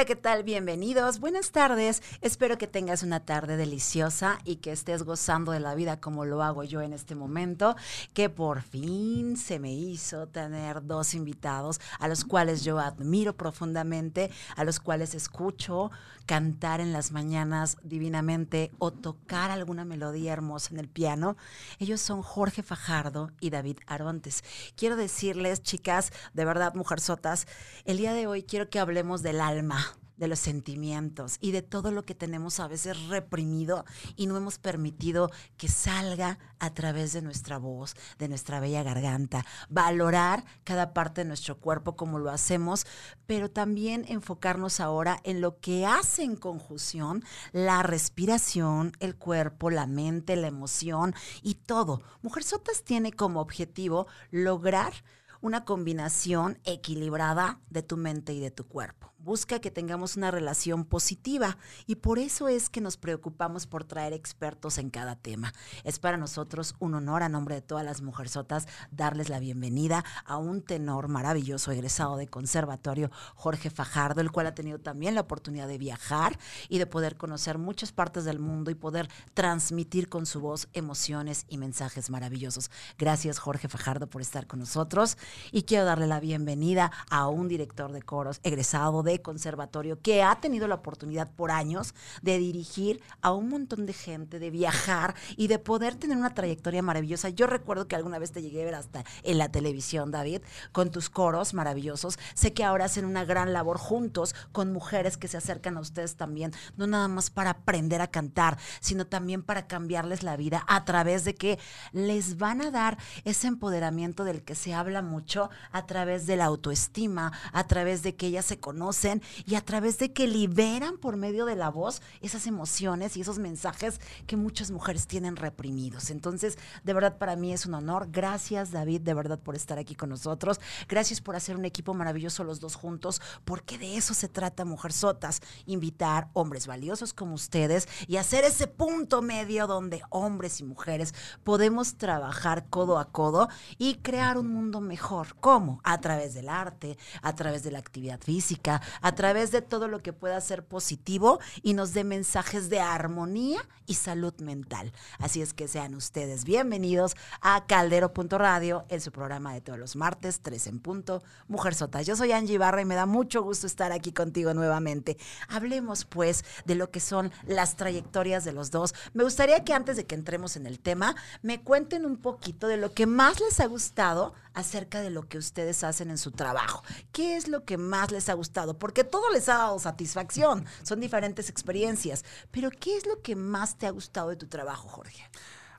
Hola, ¿qué tal? Bienvenidos. Buenas tardes. Espero que tengas una tarde deliciosa y que estés gozando de la vida como lo hago yo en este momento, que por fin se me hizo tener dos invitados a los cuales yo admiro profundamente, a los cuales escucho cantar en las mañanas divinamente o tocar alguna melodía hermosa en el piano. Ellos son Jorge Fajardo y David Arontes. Quiero decirles, chicas, de verdad, mujerzotas, el día de hoy quiero que hablemos del alma de los sentimientos y de todo lo que tenemos a veces reprimido y no hemos permitido que salga a través de nuestra voz, de nuestra bella garganta. Valorar cada parte de nuestro cuerpo como lo hacemos, pero también enfocarnos ahora en lo que hace en conjunción la respiración, el cuerpo, la mente, la emoción y todo. Mujer Sotas tiene como objetivo lograr una combinación equilibrada de tu mente y de tu cuerpo busca que tengamos una relación positiva y por eso es que nos preocupamos por traer expertos en cada tema. Es para nosotros un honor a nombre de todas las mujerzotas darles la bienvenida a un tenor maravilloso egresado de conservatorio, Jorge Fajardo, el cual ha tenido también la oportunidad de viajar y de poder conocer muchas partes del mundo y poder transmitir con su voz emociones y mensajes maravillosos. Gracias Jorge Fajardo por estar con nosotros y quiero darle la bienvenida a un director de coros egresado de conservatorio que ha tenido la oportunidad por años de dirigir a un montón de gente, de viajar y de poder tener una trayectoria maravillosa. Yo recuerdo que alguna vez te llegué a ver hasta en la televisión, David, con tus coros maravillosos. Sé que ahora hacen una gran labor juntos con mujeres que se acercan a ustedes también, no nada más para aprender a cantar, sino también para cambiarles la vida a través de que les van a dar ese empoderamiento del que se habla mucho a través de la autoestima, a través de que ellas se conocen y a través de que liberan por medio de la voz esas emociones y esos mensajes que muchas mujeres tienen reprimidos. Entonces, de verdad para mí es un honor. Gracias David, de verdad por estar aquí con nosotros. Gracias por hacer un equipo maravilloso los dos juntos, porque de eso se trata Mujer Sotas, invitar hombres valiosos como ustedes y hacer ese punto medio donde hombres y mujeres podemos trabajar codo a codo y crear un mundo mejor. ¿Cómo? A través del arte, a través de la actividad física, a través de todo lo que pueda ser positivo y nos dé mensajes de armonía y salud mental. Así es que sean ustedes bienvenidos a Caldero.radio en su programa de todos los martes, 3 en punto, Mujer Sota. Yo soy Angie Barra y me da mucho gusto estar aquí contigo nuevamente. Hablemos pues de lo que son las trayectorias de los dos. Me gustaría que antes de que entremos en el tema, me cuenten un poquito de lo que más les ha gustado acerca de lo que ustedes hacen en su trabajo. ¿Qué es lo que más les ha gustado? Porque todo les ha dado satisfacción, son diferentes experiencias, pero ¿qué es lo que más te ha gustado de tu trabajo, Jorge?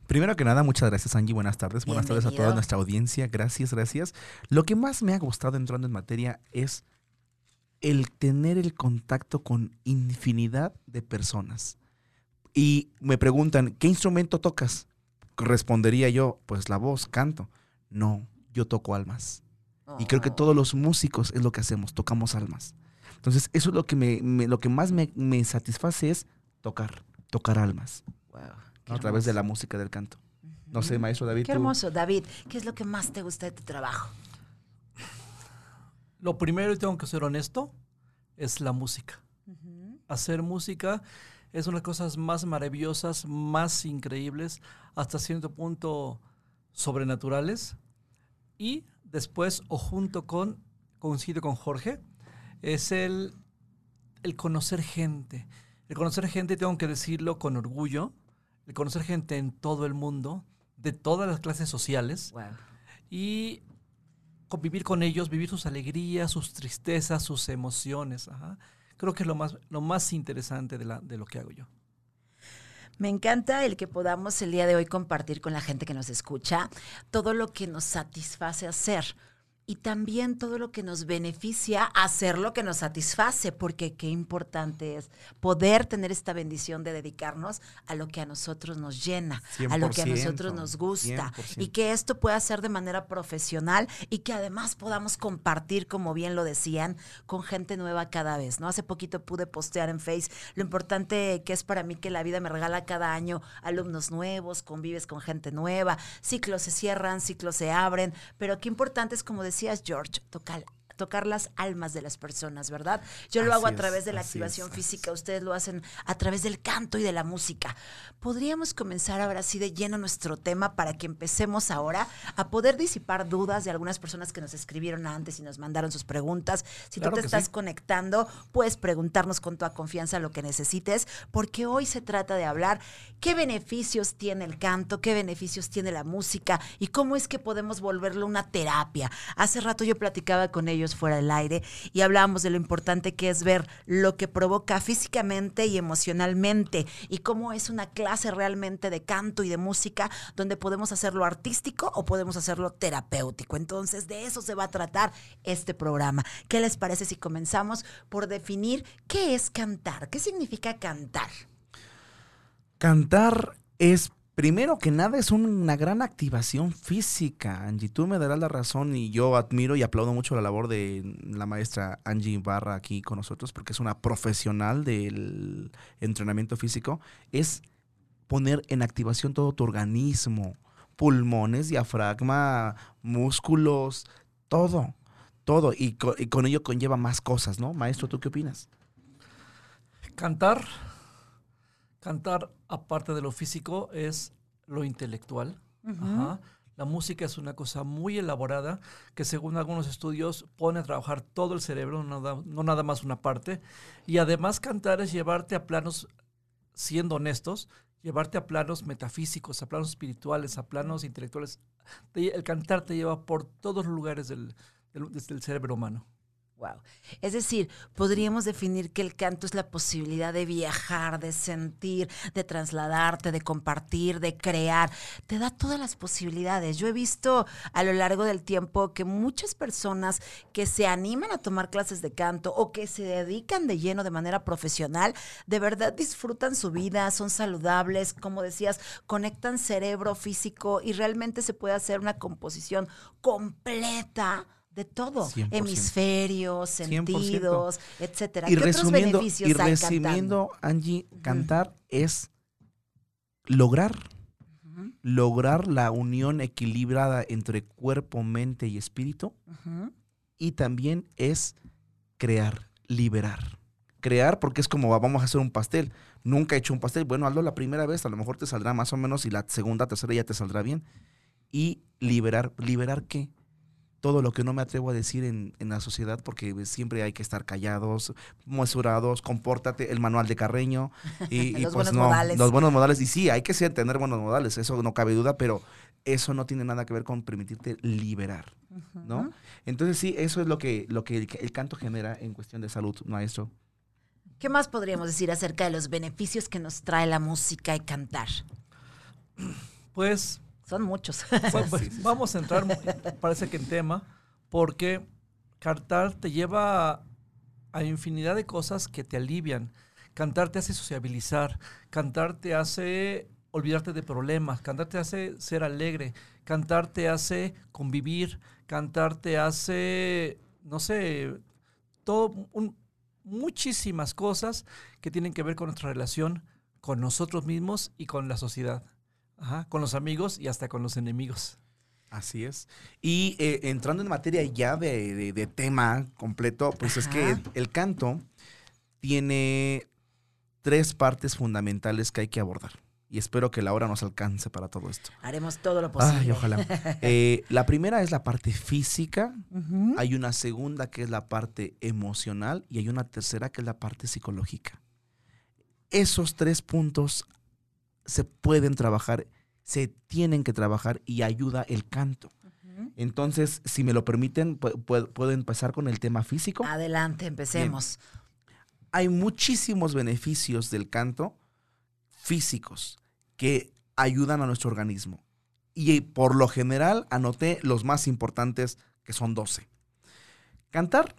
Primero que nada, muchas gracias Angie, buenas tardes, buenas tardes a toda nuestra audiencia, gracias, gracias. Lo que más me ha gustado entrando en materia es el tener el contacto con infinidad de personas. Y me preguntan, ¿qué instrumento tocas? Respondería yo, pues la voz, canto. No, yo toco almas. Y creo que oh. todos los músicos es lo que hacemos, tocamos almas. Entonces, eso es lo que, me, lo que más me, satisface es tocar, tocar almas. a través de la música del canto. No sé, maestro David. Qué hermoso, David. ¿Qué es lo que más te gusta de tu trabajo? Lo primero, y tengo que ser honesto, es la música. Hacer música es una de las cosas más maravillosas, más increíbles, hasta cierto punto sobrenaturales, y después, o junto con, coincido con Jorge, es el, el conocer gente. El conocer gente, tengo que decirlo con orgullo, el conocer gente en todo el mundo, de todas las clases sociales, y convivir con ellos, vivir sus alegrías, sus tristezas, sus emociones. Creo que es lo más, lo más interesante de, la, de lo que hago yo. Me encanta el que podamos el día de hoy compartir con la gente que nos escucha todo lo que nos satisface hacer y también todo lo que nos beneficia hacer lo que nos satisface, porque qué importante es poder tener esta bendición de dedicarnos a lo que a nosotros nos llena, a lo que a nosotros nos gusta y que esto pueda ser de manera profesional y que además podamos compartir, como bien lo decían, con gente nueva cada vez, ¿no? Hace poquito pude postear en Face lo importante que es para mí que la vida me regala cada año alumnos nuevos, convives con gente nueva, ciclos se cierran, ciclos se abren, pero qué importante es como decía George, tocar tocar las almas de las personas, ¿verdad? Yo lo hago a es, través de la activación es, física, ustedes lo hacen a través del canto y de la música. Podríamos comenzar ahora sí de lleno nuestro tema para que empecemos ahora a poder disipar dudas de algunas personas que nos escribieron antes y nos mandaron sus preguntas. Si Claro tú te estás sí. conectando, puedes preguntarnos con toda confianza lo que necesites, porque hoy se trata de hablar qué beneficios tiene el canto, qué beneficios tiene la música y cómo es que podemos volverlo una terapia. Hace rato yo platicaba con ellos fuera del aire y hablábamos de lo importante que es ver lo que provoca físicamente y emocionalmente y cómo es una clase realmente de canto y de música donde podemos hacerlo artístico o podemos hacerlo terapéutico. Entonces, de eso se va a tratar este programa. ¿Qué les parece si comenzamos por definir qué es cantar? ¿Qué significa cantar? Cantar es, primero que nada, es una gran activación física. Angie, tú me darás la razón y yo admiro y aplaudo mucho la labor de la maestra Angie Barra aquí con nosotros porque es una profesional del entrenamiento físico. Es poner en activación todo tu organismo, pulmones, diafragma, músculos, todo, todo. Y, co- y con ello conlleva más cosas, ¿no? Maestro, ¿tú qué opinas? Cantar, cantar aparte de lo físico es lo intelectual. Ajá. La música es una cosa muy elaborada que según algunos estudios pone a trabajar todo el cerebro, no nada, no nada más una parte. Y además cantar es llevarte a planos, siendo honestos, llevarte a planos metafísicos, a planos espirituales, a planos intelectuales. Te- el cantar te lleva por todos los lugares del, del- del cerebro humano. Wow. Es decir, podríamos definir que el canto es la posibilidad de viajar, de sentir, de trasladarte, de compartir, de crear. Te da todas las posibilidades. Yo he visto a lo largo del tiempo que muchas personas que se animan a tomar clases de canto o que se dedican de lleno de manera profesional, de verdad disfrutan su vida, son saludables, como decías, conectan cerebro, físico y realmente se puede hacer una composición completa de todo, 100%. hemisferios, 100%. sentidos, etcétera. Y ¿Qué otros resumiendo, beneficios y resumiendo, Angie, cantar es lograr, lograr la unión equilibrada entre cuerpo, mente y espíritu. Y también es crear, liberar. Crear porque es como vamos a hacer un pastel. Nunca he hecho un pastel. Bueno, hazlo la primera vez, a lo mejor te saldrá más o menos y la segunda, tercera ya te saldrá bien. Y liberar. ¿Liberar qué? Todo lo que no me atrevo a decir en, en la sociedad porque siempre hay que estar callados, mesurados, compórtate, el manual de Carreño. Y, y Los pues buenos no, modales. los buenos modales. Y sí, hay que ser, tener buenos modales, eso no cabe duda, pero eso no tiene nada que ver con permitirte liberar. ¿no? Entonces sí, eso es lo que, lo que el, el canto genera en cuestión de salud, maestro. ¿Qué más podríamos decir acerca de los beneficios que nos trae la música y cantar? Pues Son muchos. Bueno, pues, vamos a entrar, parece que en tema, porque cantar te lleva a, a infinidad de cosas que te alivian. Cantar te hace sociabilizar, cantar te hace olvidarte de problemas, cantar te hace ser alegre, cantar te hace convivir, cantar te hace, no sé, todo, un- muchísimas cosas que tienen que ver con nuestra relación con nosotros mismos y con la sociedad. Ajá, con los amigos y hasta con los enemigos. Así es. Y eh, entrando en materia ya de, de- de tema completo, pues es que el canto tiene tres partes fundamentales que hay que abordar. Y espero que la hora nos alcance para todo esto. Haremos todo lo posible. Ay, ojalá. Eh, la primera es la parte física, hay una segunda que es la parte emocional y hay una tercera que es la parte psicológica. Esos tres puntos se pueden trabajar, se tienen que trabajar y ayuda el canto. Entonces, si me lo permiten, pu- pu- puedo empezar con el tema físico. Adelante, empecemos. Hay muchísimos beneficios del canto físicos que ayudan a nuestro organismo. Y eh, por lo general anoté los más importantes, que son 12. Cantar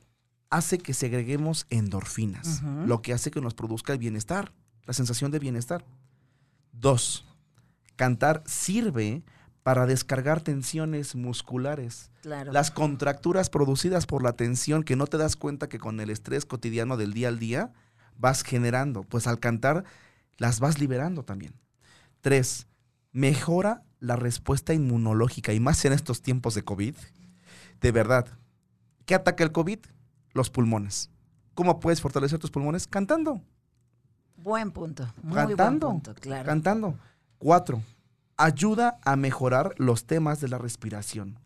hace que segreguemos endorfinas, lo que hace que nos produzca el bienestar, la sensación de bienestar. Dos, cantar sirve para descargar tensiones musculares. Claro. Las contracturas producidas por la tensión que no te das cuenta que con el estrés cotidiano del día al día vas generando, pues al cantar las vas liberando también. Tres, mejora la respuesta inmunológica y más en estos tiempos de COVID. De verdad, ¿Qué ataca el COVID? Los pulmones. ¿Cómo puedes fortalecer tus pulmones? Cantando. Buen punto. Muy cantando. buen punto, claro. Cantando. Cuatro, ayuda a mejorar los temas de la respiración.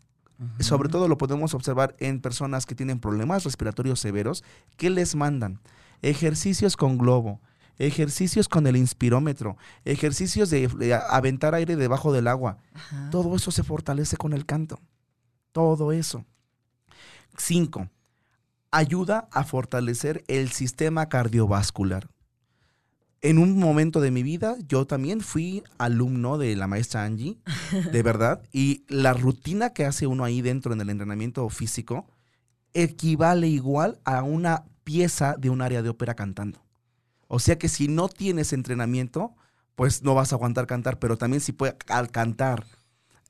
Sobre todo lo podemos observar en personas que tienen problemas respiratorios severos. ¿Qué les mandan? Ejercicios con globo, ejercicios con el inspirómetro, ejercicios de, de aventar aire debajo del agua. Todo eso se fortalece con el canto. Todo eso. Cinco, ayuda a fortalecer el sistema cardiovascular. En un momento de mi vida, yo también fui alumno de la maestra Angie, de verdad, y la rutina que hace uno ahí dentro en el entrenamiento físico equivale igual a una pieza de un área de ópera cantando. O sea que si no tienes entrenamiento, pues no vas a aguantar cantar, pero también si puedes, al cantar,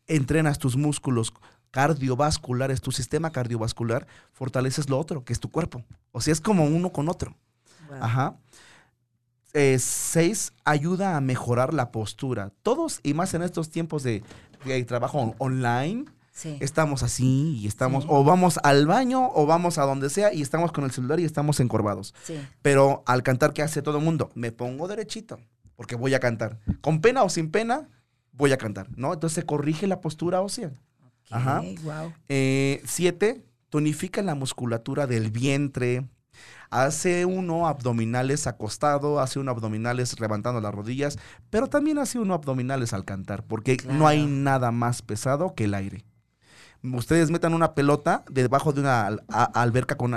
entrenas tus músculos cardiovasculares, tu sistema cardiovascular, fortaleces lo otro, que es tu cuerpo. O sea, es como uno con otro. Wow. Ajá. Eh, seis, ayuda a mejorar la postura. Todos, y más en estos tiempos de, de trabajo on- online, Sí. estamos así y estamos, Sí. o vamos al baño o vamos a donde sea y estamos con el celular y estamos encorvados. Sí. Pero al cantar, ¿qué hace todo el mundo? Me pongo derechito, porque voy a cantar. Con pena o sin pena, voy a cantar, ¿no? Entonces se corrige la postura ósea. Ajá. Ok, wow. Eh, siete, tonifica la musculatura del vientre. Hace uno abdominales acostado, hace uno abdominales levantando las rodillas, pero también hace uno abdominales al cantar, porque no hay nada más pesado que el aire. Ustedes metan una pelota debajo de una al- a- alberca con-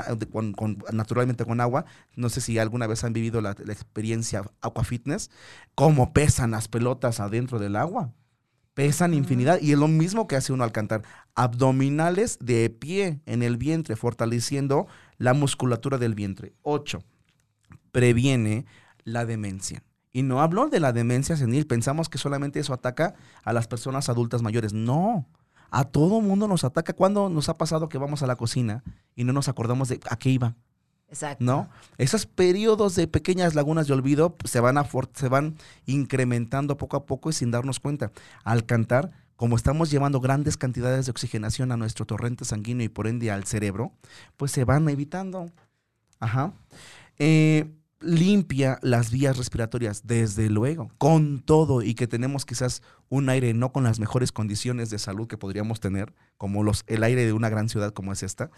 naturalmente con agua. No sé si alguna vez han vivido la, la experiencia Aqua Fitness. Cómo pesan las pelotas adentro del agua. Pesan infinidad y es lo mismo que hace uno al cantar. Abdominales de pie en el vientre, fortaleciendo la musculatura del vientre. Ocho, previene la demencia. Y no hablo de la demencia senil. Pensamos que solamente eso ataca a las personas adultas mayores. No. A todo mundo nos ataca. ¿Cuándo nos ha pasado que vamos a la cocina y no nos acordamos de a qué iba? Exacto. ¿no? Esos periodos de pequeñas lagunas de olvido se van, a se van incrementando poco a poco y sin darnos cuenta. Al cantar, como estamos llevando grandes cantidades de oxigenación a nuestro torrente sanguíneo y por ende al cerebro, pues se van evitando. Ajá. Eh, limpia las vías respiratorias, desde luego, con todo y que tenemos quizás un aire no con las mejores condiciones de salud que podríamos tener, como el aire de una gran ciudad como es esta,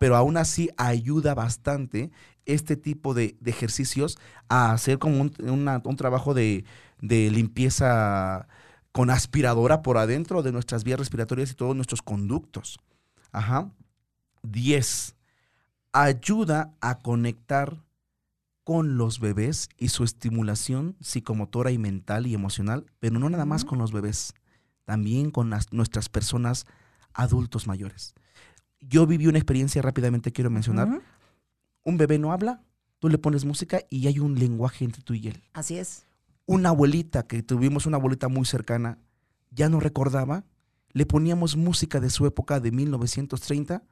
pero aún así ayuda bastante este tipo de, ejercicios a hacer como un, trabajo de limpieza con aspiradora por adentro de nuestras vías respiratorias y todos nuestros conductos. Ajá. 10. Ayuda a conectar con los bebés y su estimulación psicomotora y mental y emocional, pero no nada más con los bebés, también con las- nuestras personas adultos mayores. Yo viví una experiencia rápidamente, quiero mencionar. Un bebé no habla, tú le pones música y hay un lenguaje entre tú y él. Así es. Una abuelita, que tuvimos una abuelita muy cercana, ya no recordaba, le poníamos música de su época de 1930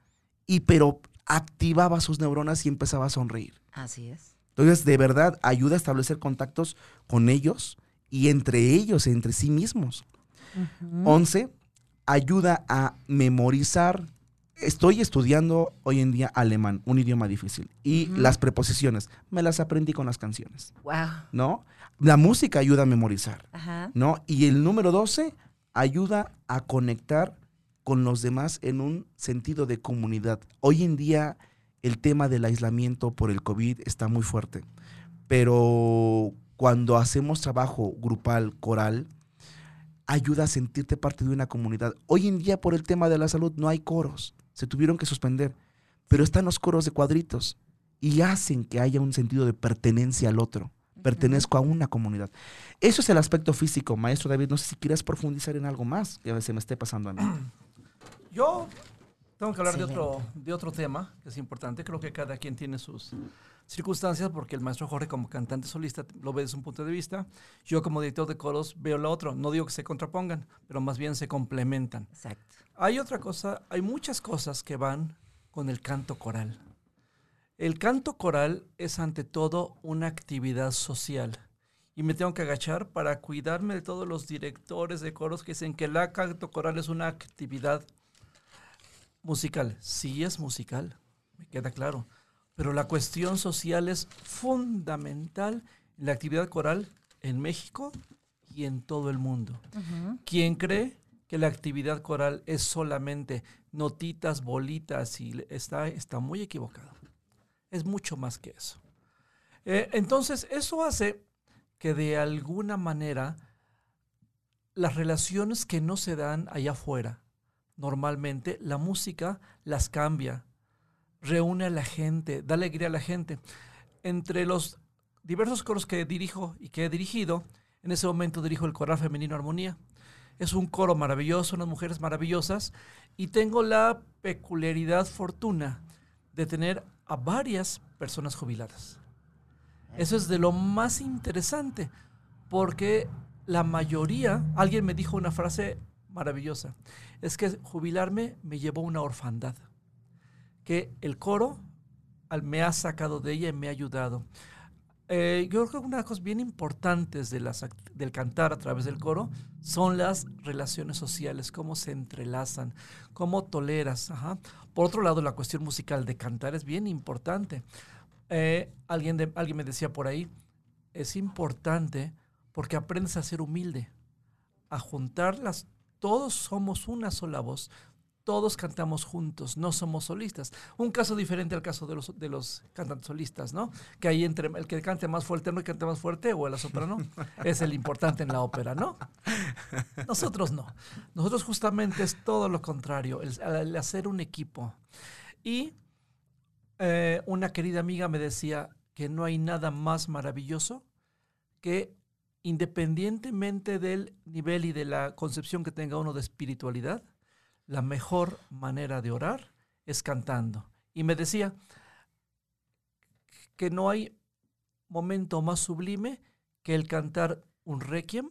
y pero activaba sus neuronas y empezaba a sonreír. Así es. Entonces, de verdad, ayuda a establecer contactos con ellos y entre ellos, entre sí mismos. Ujú. 11. Ayuda a memorizar. Estoy estudiando hoy en día alemán, un idioma difícil. Y las preposiciones, me las aprendí con las canciones, Wow. ¿no? La música ayuda a memorizar, Ajá. ¿no? Y el número 12 ayuda a conectar con los demás en un sentido de comunidad. Hoy en día el tema del aislamiento por el COVID está muy fuerte, pero cuando hacemos trabajo grupal, coral, ayuda a sentirte parte de una comunidad. Hoy en día por el tema de la salud no hay coros, se tuvieron que suspender, pero están los coros de cuadritos y hacen que haya un sentido de pertenencia al otro. Pertenezco a una comunidad. Eso es el aspecto físico, maestro David. No sé si quieres profundizar en algo más que se me esté pasando a mí. Yo tengo que hablar de otro, de otro tema que es importante. Creo que cada quien tiene sus circunstancias porque el maestro Jorge como cantante solista lo ve desde un punto de vista. Yo como director de coros veo lo otro. No digo que se contrapongan, pero más bien se complementan. Exacto. Hay otra cosa, hay muchas cosas que van con el canto coral. El canto coral es ante todo una actividad social. Y me tengo que agachar para cuidarme de todos los directores de coros que dicen que el canto coral es una actividad musical, sí es musical, me queda claro, pero la cuestión social es fundamental en la actividad coral en México y en todo el mundo. Quien cree que la actividad coral es solamente notitas, bolitas y está, está muy equivocado. Es mucho más que eso. Eh, entonces, eso hace que de alguna manera las relaciones que no se dan allá afuera, normalmente la música las cambia, reúne a la gente, da alegría a la gente. Entre los diversos coros que dirijo y que he dirigido, en ese momento dirijo el coral femenino Armonía. Es un coro maravilloso, unas mujeres maravillosas, y tengo la peculiaridad fortuna de tener a varias personas jubiladas. Eso es de lo más interesante, porque la mayoría, alguien me dijo una frase maravillosa, es que jubilarme me llevó a una orfandad, que el coro me ha sacado de ella y me ha ayudado. Eh, yo creo que una de las cosas bien importantes del cantar a través del coro son las relaciones sociales, cómo se entrelazan, cómo toleras. Por otro lado, la cuestión musical de cantar es bien importante. Eh, alguien, alguien me decía por ahí, es importante porque aprendes a ser humilde, a juntarlas. Todos somos una sola voz, todos cantamos juntos, no somos solistas. Un caso diferente al caso de los, de los cantantes solistas, ¿no? Que ahí entre el que cante más fuerte no y cante más fuerte o la soprano es el importante en la ópera, ¿no? Nosotros no. Nosotros justamente es todo lo contrario, el, hacer un equipo. Y eh, una querida amiga me decía que no hay nada más maravilloso que independientemente del nivel y de la concepción que tenga uno de espiritualidad, la mejor manera de orar es cantando. Y me decía que no hay momento más sublime que el cantar un requiem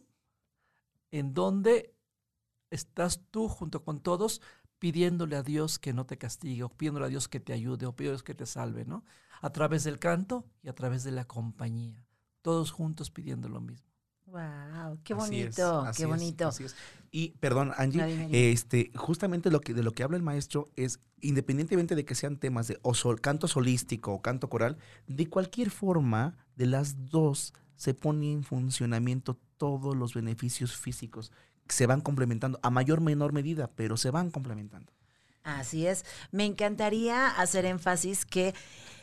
en donde estás tú junto con todos pidiéndole a Dios que no te castigue, o pidiéndole a Dios que te ayude, o pidiéndole que te salve, ¿no? A través del canto y a través de la compañía, todos juntos pidiendo lo mismo. Wow, qué bonito, qué bonito. Y perdón, Angie, este, justamente lo que de lo que habla el maestro es independientemente de que sean temas de o canto solístico o canto coral, de cualquier forma de las dos se pone en funcionamiento todos los beneficios físicos se van complementando a mayor o menor medida, pero se van complementando. Así es. Me encantaría hacer énfasis que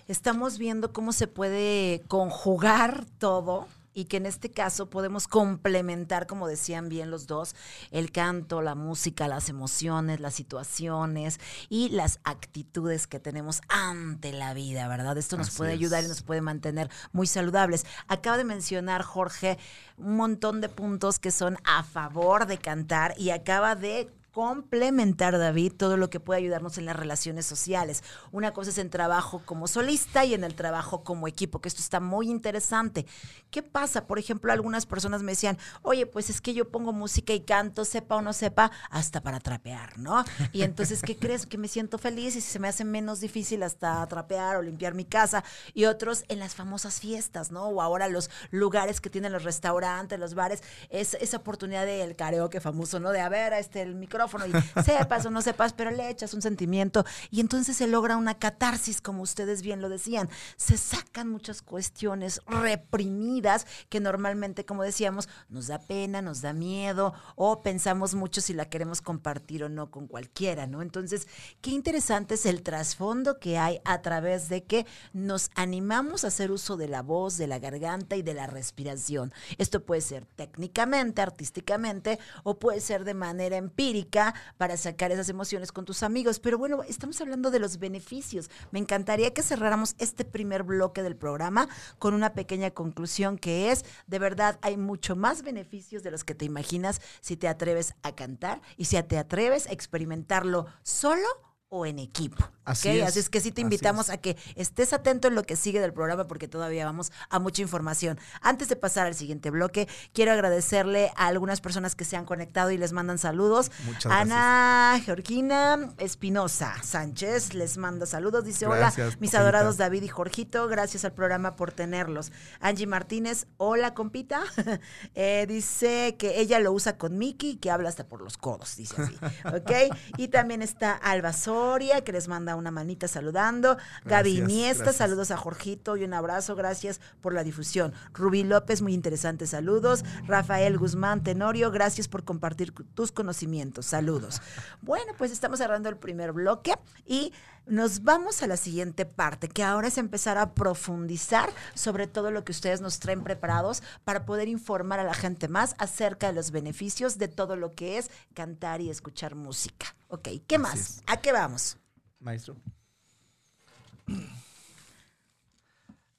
estamos viendo cómo se puede conjugar todo y que en este caso podemos complementar, como decían bien los dos, el canto, la música, las emociones, las situaciones y las actitudes que tenemos ante la vida, ¿verdad? Esto nos puede ayudar y nos puede mantener muy saludables. Acaba de mencionar Jorge un montón de puntos que son a favor de cantar y acaba de complementar, David, todo lo que puede ayudarnos en las relaciones sociales. Una cosa es en trabajo como solista y en el trabajo como equipo, que esto está muy interesante. ¿Qué pasa? Por ejemplo, algunas personas me decían, oye, pues es que yo pongo música y canto, sepa o no sepa, hasta para trapear, ¿no? Y entonces, ¿qué crees? Que me siento feliz y se me hace menos difícil hasta trapear o limpiar mi casa. Y otros en las famosas fiestas, ¿no? O ahora los lugares que tienen los restaurantes, los bares, es esa oportunidad del karaoke famoso, ¿no? De a este, el micrófono y sepas o no sepas, pero le echas un sentimiento y entonces se logra una catarsis, como ustedes bien lo decían. Se sacan muchas cuestiones reprimidas que normalmente, como decíamos, nos da pena, nos da miedo o pensamos mucho si la queremos compartir o no con cualquiera, ¿no? Entonces, qué interesante es el trasfondo que hay a través de que nos animamos a hacer uso de la voz, de la garganta y de la respiración. Esto puede ser técnicamente, artísticamente o puede ser de manera empírica para sacar esas emociones con tus amigos. Pero bueno, estamos hablando de los beneficios. Me encantaría que cerráramos este primer bloque del programa con una pequeña conclusión que es, de verdad, hay mucho más beneficios de los que te imaginas si te atreves a cantar y si te atreves a experimentarlo solo o en equipo. Así, es. Así es que sí te invitamos a que estés atento en lo que sigue del programa porque todavía vamos a mucha información. Antes de pasar al siguiente bloque, quiero agradecerle a algunas personas que se han conectado y les mandan saludos. Muchas Ana Georgina Espinosa Sánchez les manda saludos. Dice, hola, mis adorados David y Jorgito, gracias al programa por tenerlos. Angie Martínez, hola, compita. Eh, dice que ella lo usa con Miki y que habla hasta por los codos, dice así. ¿Ok? y también está Alba Sol Soria, que les manda una manita saludando. Gaby Iniesta, gracias. saludos a Jorgito y un abrazo. Gracias por la difusión. Rubí López, muy interesante, saludos. Rafael Guzmán Tenorio, gracias por compartir tus conocimientos. Saludos. Bueno, pues estamos cerrando el primer bloque y nos vamos a la siguiente parte, que ahora es empezar a profundizar sobre todo lo que ustedes nos traen preparados para poder informar a la gente más acerca de los beneficios de todo lo que es cantar y escuchar música. Ok, ¿qué Así más? es. ¿A qué vamos? Maestro.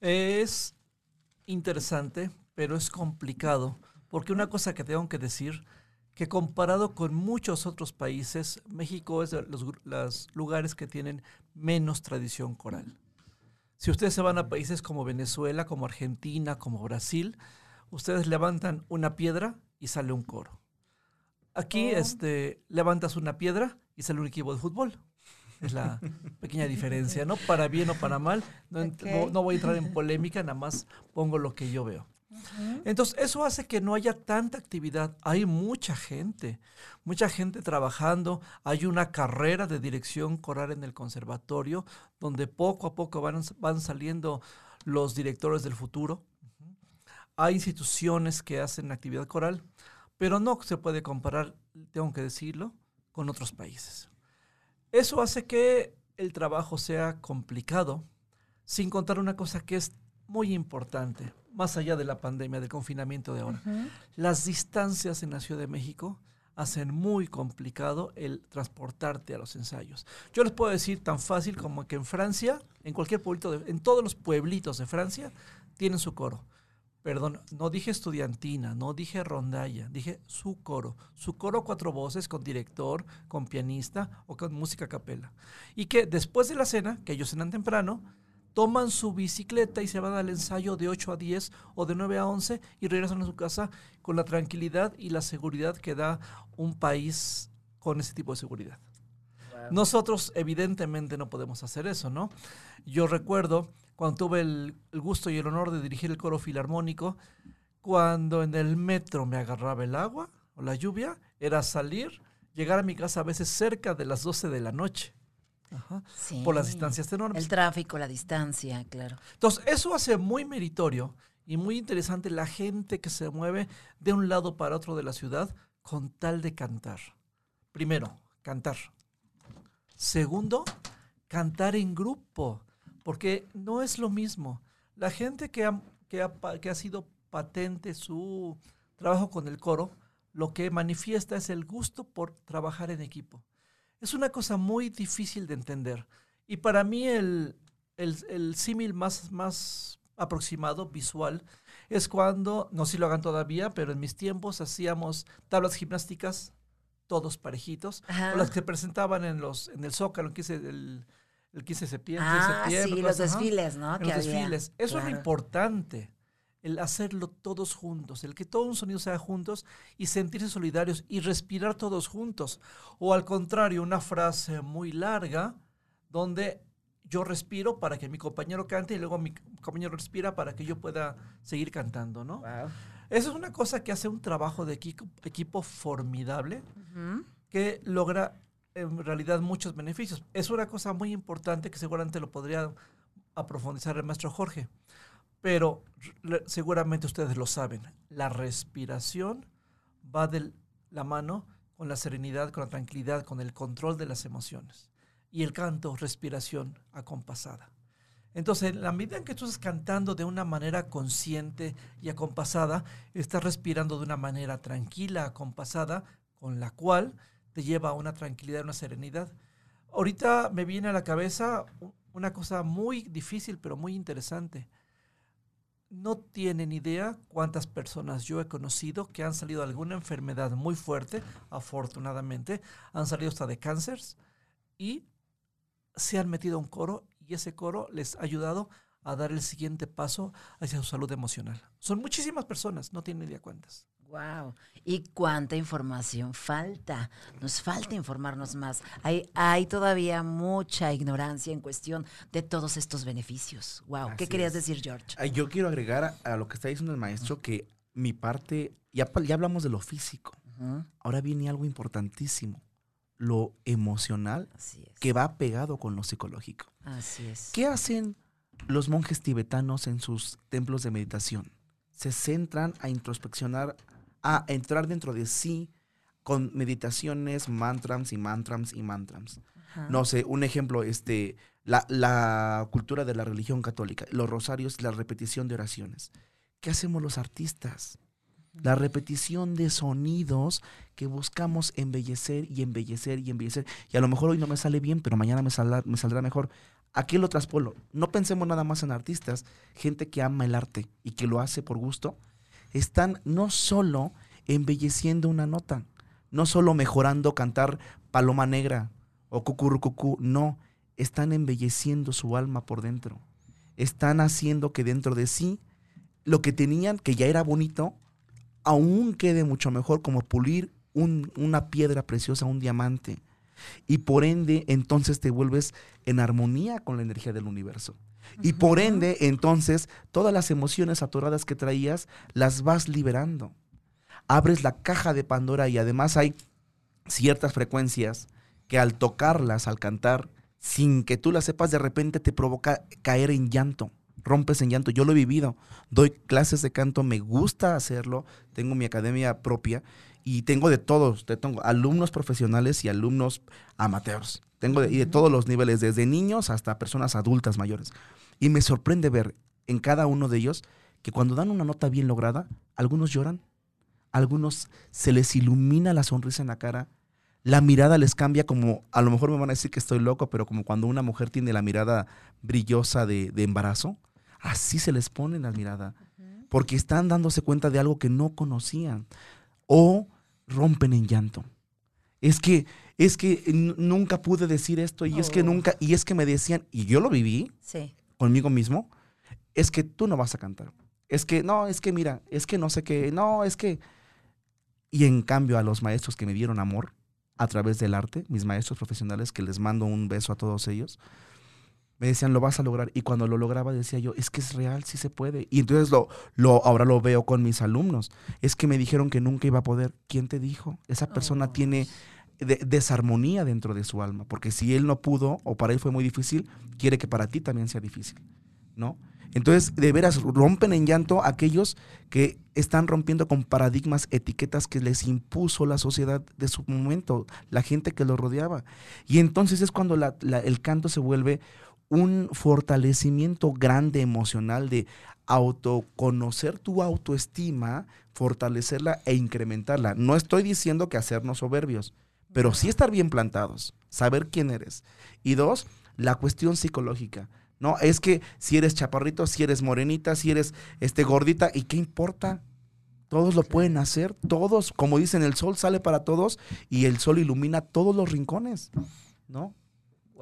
Es interesante, pero es complicado, porque una cosa que tengo que decir, que comparado con muchos otros países, México es de los, lugares que tienen menos tradición coral. Si ustedes se van a países como Venezuela, como Argentina, como Brasil, ustedes levantan una piedra y sale un coro. Aquí Oh. este, levantas una piedra y sale un equipo de fútbol. Es la pequeña diferencia, ¿no? Para bien o para mal. No, no voy a entrar en polémica, nada más pongo lo que yo veo. Entonces, eso hace que no haya tanta actividad. Hay mucha gente, mucha gente trabajando. Hay una carrera de dirección coral en el conservatorio, donde poco a poco van, saliendo los directores del futuro. Hay instituciones que hacen actividad coral, pero no se puede comparar, tengo que decirlo, con otros países. Eso hace que el trabajo sea complicado, sin contar una cosa que es muy importante, más allá de la pandemia, del confinamiento de ahora. Las distancias en la Ciudad de México hacen muy complicado el transportarte a los ensayos. Yo les puedo decir tan fácil como que en Francia, en cualquier pueblito, de- en todos los pueblitos de Francia, tienen su coro. Perdón, no dije estudiantina, no dije rondalla, dije su coro. Su coro cuatro voces con director, con pianista o con música a capela. Y que después de la cena, que ellos cenan temprano, toman su bicicleta y se van al ensayo de 8 a 10 o de 9 a 11 y regresan a su casa con la tranquilidad y la seguridad que da un país con ese tipo de seguridad. Nosotros evidentemente no podemos hacer eso, ¿no? Yo recuerdo cuando tuve el, el gusto y el honor de dirigir el coro filarmónico, cuando en el metro me agarraba el agua o la lluvia, era salir, llegar a mi casa a veces cerca de las 12 de la noche. Ajá, Sí. Por las distancias enormes. El tráfico, la distancia, claro. Entonces, eso hace muy meritorio y muy interesante la gente que se mueve de un lado para otro de la ciudad con tal de cantar. Primero, cantar. Segundo, cantar en grupo, porque no es lo mismo. La gente que ha, que ha que ha sido patente su trabajo con el coro, lo que manifiesta es el gusto por trabajar en equipo. Es una cosa muy difícil de entender. Y para mí el, el, el símil más, más aproximado, visual, es cuando, no sé si lo hagan todavía, pero en mis tiempos hacíamos tablas gimnásticas, todos parejitos, Ajá. o las que se presentaban en, los, en el Zócalo, el 15, el, el 15 de septiembre. Ah, septiembre, sí, los desfiles, ¿no? en que los había. desfiles. Eso es lo Claro. importante, el hacerlo todos juntos, el que todo un sonido sea juntos y sentirse solidarios y respirar todos juntos. O al contrario, una frase muy larga donde yo respiro para que mi compañero cante y luego mi compañero respira para que yo pueda seguir cantando, ¿no? Wow. Eso es una cosa que hace un trabajo de equipo, equipo formidable que logra en realidad muchos beneficios. Es una cosa muy importante que seguramente lo podría aprofundizar el maestro Jorge, pero seguramente ustedes lo saben. La respiración va de la mano con la serenidad, con la tranquilidad, con el control de las emociones. Y el canto, respiración acompasada. Entonces, en la medida en que tú estás cantando de una manera consciente y acompasada, estás respirando de una manera tranquila, acompasada, con la cual te lleva a una tranquilidad, una serenidad. Ahorita me viene a la cabeza una cosa muy difícil, pero muy interesante. No tienen idea cuántas personas yo he conocido que han salido de alguna enfermedad muy fuerte, afortunadamente, han salido hasta de cáncer y se han metido a un coro y ese coro les ha ayudado a dar el siguiente paso hacia su salud emocional. Son muchísimas personas, no tienen idea cuántas. Wow. ¿Y cuánta información falta? Nos falta informarnos más. Hay, hay todavía mucha ignorancia en cuestión de todos estos beneficios. Wow. ¿Qué querías es. decir, George? Yo quiero agregar a, a lo que está diciendo el maestro que mi parte, ya, ya hablamos de lo físico, ahora viene algo importantísimo, lo emocional que va pegado con lo psicológico. Así es. ¿Qué hacen los monjes tibetanos en sus templos de meditación? Se centran a introspeccionar, a entrar dentro de sí con meditaciones, mantras y mantras y mantras. No sé, un ejemplo, este, la, la, cultura de la religión católica, los rosarios, la repetición de oraciones. ¿Qué hacemos los artistas? La repetición de sonidos que buscamos embellecer y embellecer y embellecer. Y a lo mejor hoy no me sale bien, pero mañana me, saldrá, me saldrá mejor. Aquí lo traspolo. No pensemos nada más en artistas, gente que ama el arte y que lo hace por gusto. Están no solo embelleciendo una nota, no solo mejorando cantar paloma negra o cucurrucucú, no, están embelleciendo su alma por dentro. Están haciendo que dentro de sí lo que tenían, que ya era bonito, aún quede mucho mejor como pulir una piedra preciosa, un diamante. Y por ende, entonces te vuelves en armonía con la energía del universo. Y por ende, entonces, todas las emociones atoradas que traías las vas liberando. Abres la caja de Pandora y además hay ciertas frecuencias que al tocarlas, al cantar, sin que tú las sepas, de repente te provoca caer en llanto rompes en llanto. Yo lo he vivido. Doy clases de canto, me gusta hacerlo. Tengo mi academia propia y tengo de todos. Tengo alumnos profesionales y alumnos amateurs. Tengo de, y de todos los niveles, desde niños hasta personas adultas mayores. Y me sorprende ver en cada uno de ellos que cuando dan una nota bien lograda, algunos lloran, algunos se les ilumina la sonrisa en la cara, la mirada les cambia como, a lo mejor me van a decir que estoy loco, pero como cuando una mujer tiene la mirada brillosa de, de embarazo, así se les pone la mirada, porque están dándose cuenta de algo que no conocían o rompen en llanto. Es que es que nunca pude decir esto y es que oh. nunca y es que me decían y yo lo viví conmigo mismo, es que tú no vas a cantar. Es que no, es que mira, es que no sé qué, no, es que y en cambio a los maestros que me dieron amor a través del arte, mis maestros profesionales que les mando un beso a todos ellos, me decían, lo vas a lograr. Y cuando lo lograba decía yo, es que es real, sí se puede. Y entonces lo, lo, ahora lo veo con mis alumnos. Es que me dijeron que nunca iba a poder. ¿Quién te dijo? Esa persona oh. tiene desarmonía dentro de su alma. Porque si él no pudo o para él fue muy difícil, quiere que para ti también sea difícil. ¿No? Entonces, de veras, rompen en llanto aquellos que están rompiendo con paradigmas, etiquetas que les impuso la sociedad de su momento, la gente que los rodeaba. Y entonces es cuando el canto se vuelve un fortalecimiento grande emocional de autoconocer tu autoestima, fortalecerla e incrementarla. No estoy diciendo que hacernos soberbios, pero sí estar bien plantados, saber quién eres. Y dos, la cuestión psicológica. No, es que si eres chaparrito, si eres morenita, si eres este gordita, ¿y qué importa? Todos lo pueden hacer, todos, como dicen, el sol sale para todos y el sol ilumina todos los rincones, ¿no?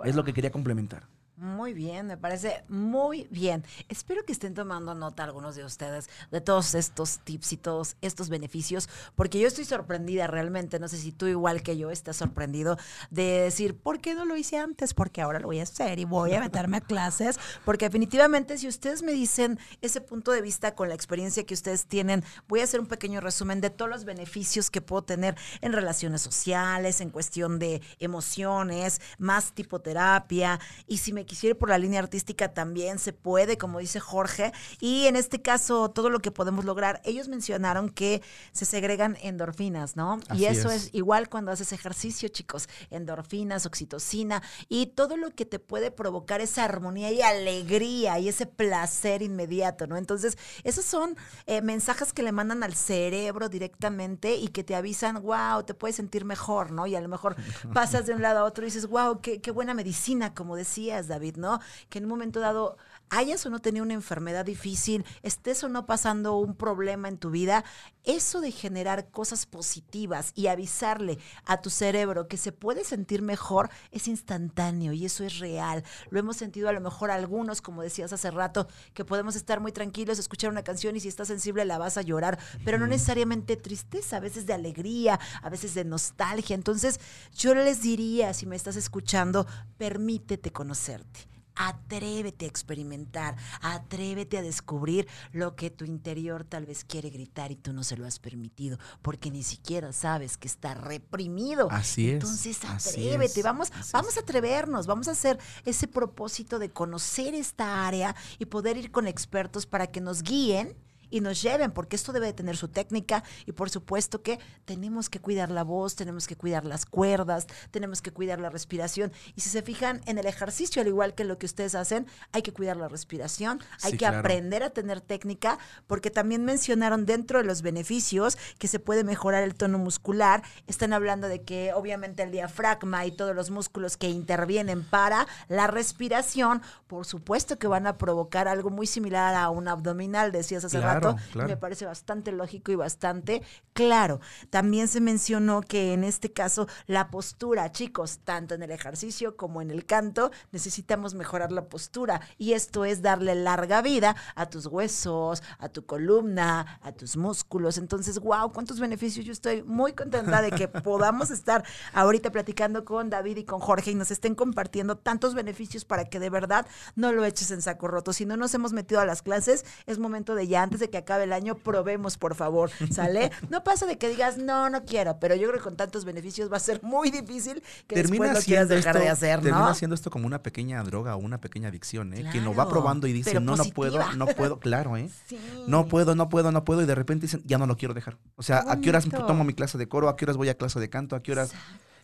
Es lo que quería complementar. Muy bien, me parece muy bien. Espero que estén tomando nota algunos de ustedes de todos estos tips y todos estos beneficios, porque yo estoy sorprendida realmente, no sé si tú igual que yo estás sorprendido de decir, ¿por qué no lo hice antes? Porque ahora lo voy a hacer y voy a meterme a clases, porque definitivamente si ustedes me dicen ese punto de vista con la experiencia que ustedes tienen, voy a hacer un pequeño resumen de todos los beneficios que puedo tener en relaciones sociales, en cuestión de emociones, más tipo terapia, y si me quisiera ir por la línea artística también se puede, como dice Jorge. Y en este caso, todo lo que podemos lograr, ellos mencionaron que se segregan endorfinas, ¿no? y eso es. igual cuando haces ejercicio, chicos, endorfinas, oxitocina y todo lo que te puede provocar esa armonía y alegría y ese placer inmediato, ¿no? Entonces, esos son eh, mensajes que le mandan al cerebro directamente y que te avisan, wow, te puedes sentir mejor, ¿no? Y a lo mejor pasas de un lado a otro y dices, wow, qué, qué buena medicina, como decías, David. ¿no? Que en un momento dado hayas o no tenido una enfermedad difícil, estés o no pasando un problema en tu vida, eso de generar cosas positivas y avisarle a tu cerebro que se puede sentir mejor es instantáneo y eso es real. Lo hemos sentido a lo mejor algunos, como decías hace rato, que podemos estar muy tranquilos, escuchar una canción y si estás sensible la vas a llorar, pero no necesariamente tristeza, a veces de alegría, a veces de nostalgia. Entonces yo les diría, si me estás escuchando, permítete conocerte atrévete a experimentar, atrévete a descubrir lo que tu interior tal vez quiere gritar y tú no se lo has permitido, porque ni siquiera sabes que está reprimido. Así es. Entonces atrévete, vamos, vamos a atrevernos, vamos a hacer ese propósito de conocer esta área y poder ir con expertos para que nos guíen y nos lleven, porque esto debe de tener su técnica y por supuesto que tenemos que cuidar la voz, tenemos que cuidar las cuerdas, tenemos que cuidar la respiración. Y si se fijan en el ejercicio, al igual que lo que ustedes hacen, hay que cuidar la respiración, hay que aprender a tener técnica, porque también mencionaron dentro de los beneficios que se puede mejorar el tono muscular. Están hablando de que obviamente el diafragma y todos los músculos que intervienen para la respiración, por supuesto que van a provocar algo muy similar a un abdominal, decías hace rato me parece bastante lógico y bastante claro. También se mencionó que en este caso la postura, chicos, tanto en el ejercicio como en el canto, necesitamos mejorar la postura y esto es darle larga vida a tus huesos, a tu columna, a tus músculos. Entonces, wow, cuántos beneficios. Yo estoy muy contenta de que podamos estar ahorita platicando con David y con Jorge y nos estén compartiendo tantos beneficios para que de verdad no lo eches en saco roto. Si no nos hemos metido a las clases, es momento de ya antes de que acabe el año, probemos, por favor, ¿sale? No pasa de que digas, no, no quiero, pero yo creo que con tantos beneficios va a ser muy difícil que después lo quieras dejar de hacer, ¿no? Termina haciendo esto como una pequeña droga o una pequeña adicción, ¿eh? Quien lo va probando y dice, no, no puedo, no puedo, claro, ¿eh? No puedo, no puedo, no puedo, y de repente dicen, ya no lo quiero dejar. O sea, ¿a qué horas tomo mi clase de coro? ¿A qué horas voy a clase de canto? ¿A qué horas...?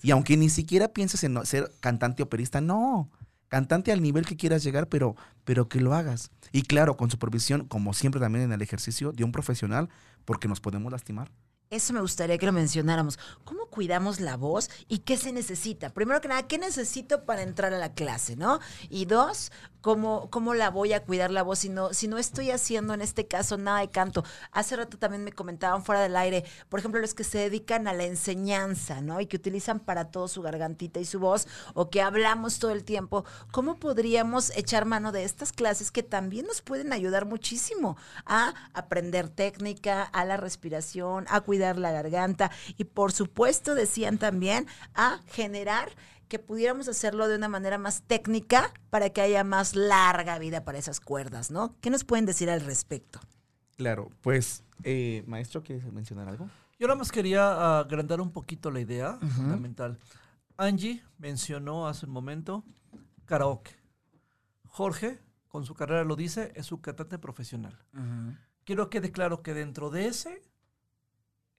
Y aunque ni siquiera pienses en ser cantante operista, no cantante al nivel que quieras llegar, pero, pero que lo hagas. Y claro, con supervisión, como siempre también en el ejercicio, de un profesional, porque nos podemos lastimar. Eso me gustaría que lo mencionáramos. ¿Cómo cuidamos la voz y qué se necesita? Primero que nada, ¿qué necesito para entrar a la clase, no? Y dos, ¿cómo, cómo la voy a cuidar la voz si no, si no estoy haciendo en este caso nada de canto? Hace rato también me comentaban fuera del aire, por ejemplo, los que se dedican a la enseñanza, ¿no? Y que utilizan para todo su gargantita y su voz, o que hablamos todo el tiempo. ¿Cómo podríamos echar mano de estas clases que también nos pueden ayudar muchísimo a aprender técnica, a la respiración, a cuidar cuidar la garganta y por supuesto decían también a generar que pudiéramos hacerlo de una manera más técnica para que haya más larga vida para esas cuerdas, ¿no? ¿Qué nos pueden decir al respecto? Claro, pues, eh, maestro, ¿quieres mencionar algo? Yo nada más quería agrandar un poquito la idea fundamental. Angie mencionó hace un momento karaoke. Jorge, con su carrera lo dice, es un cantante profesional. Quiero que quede claro que dentro de ese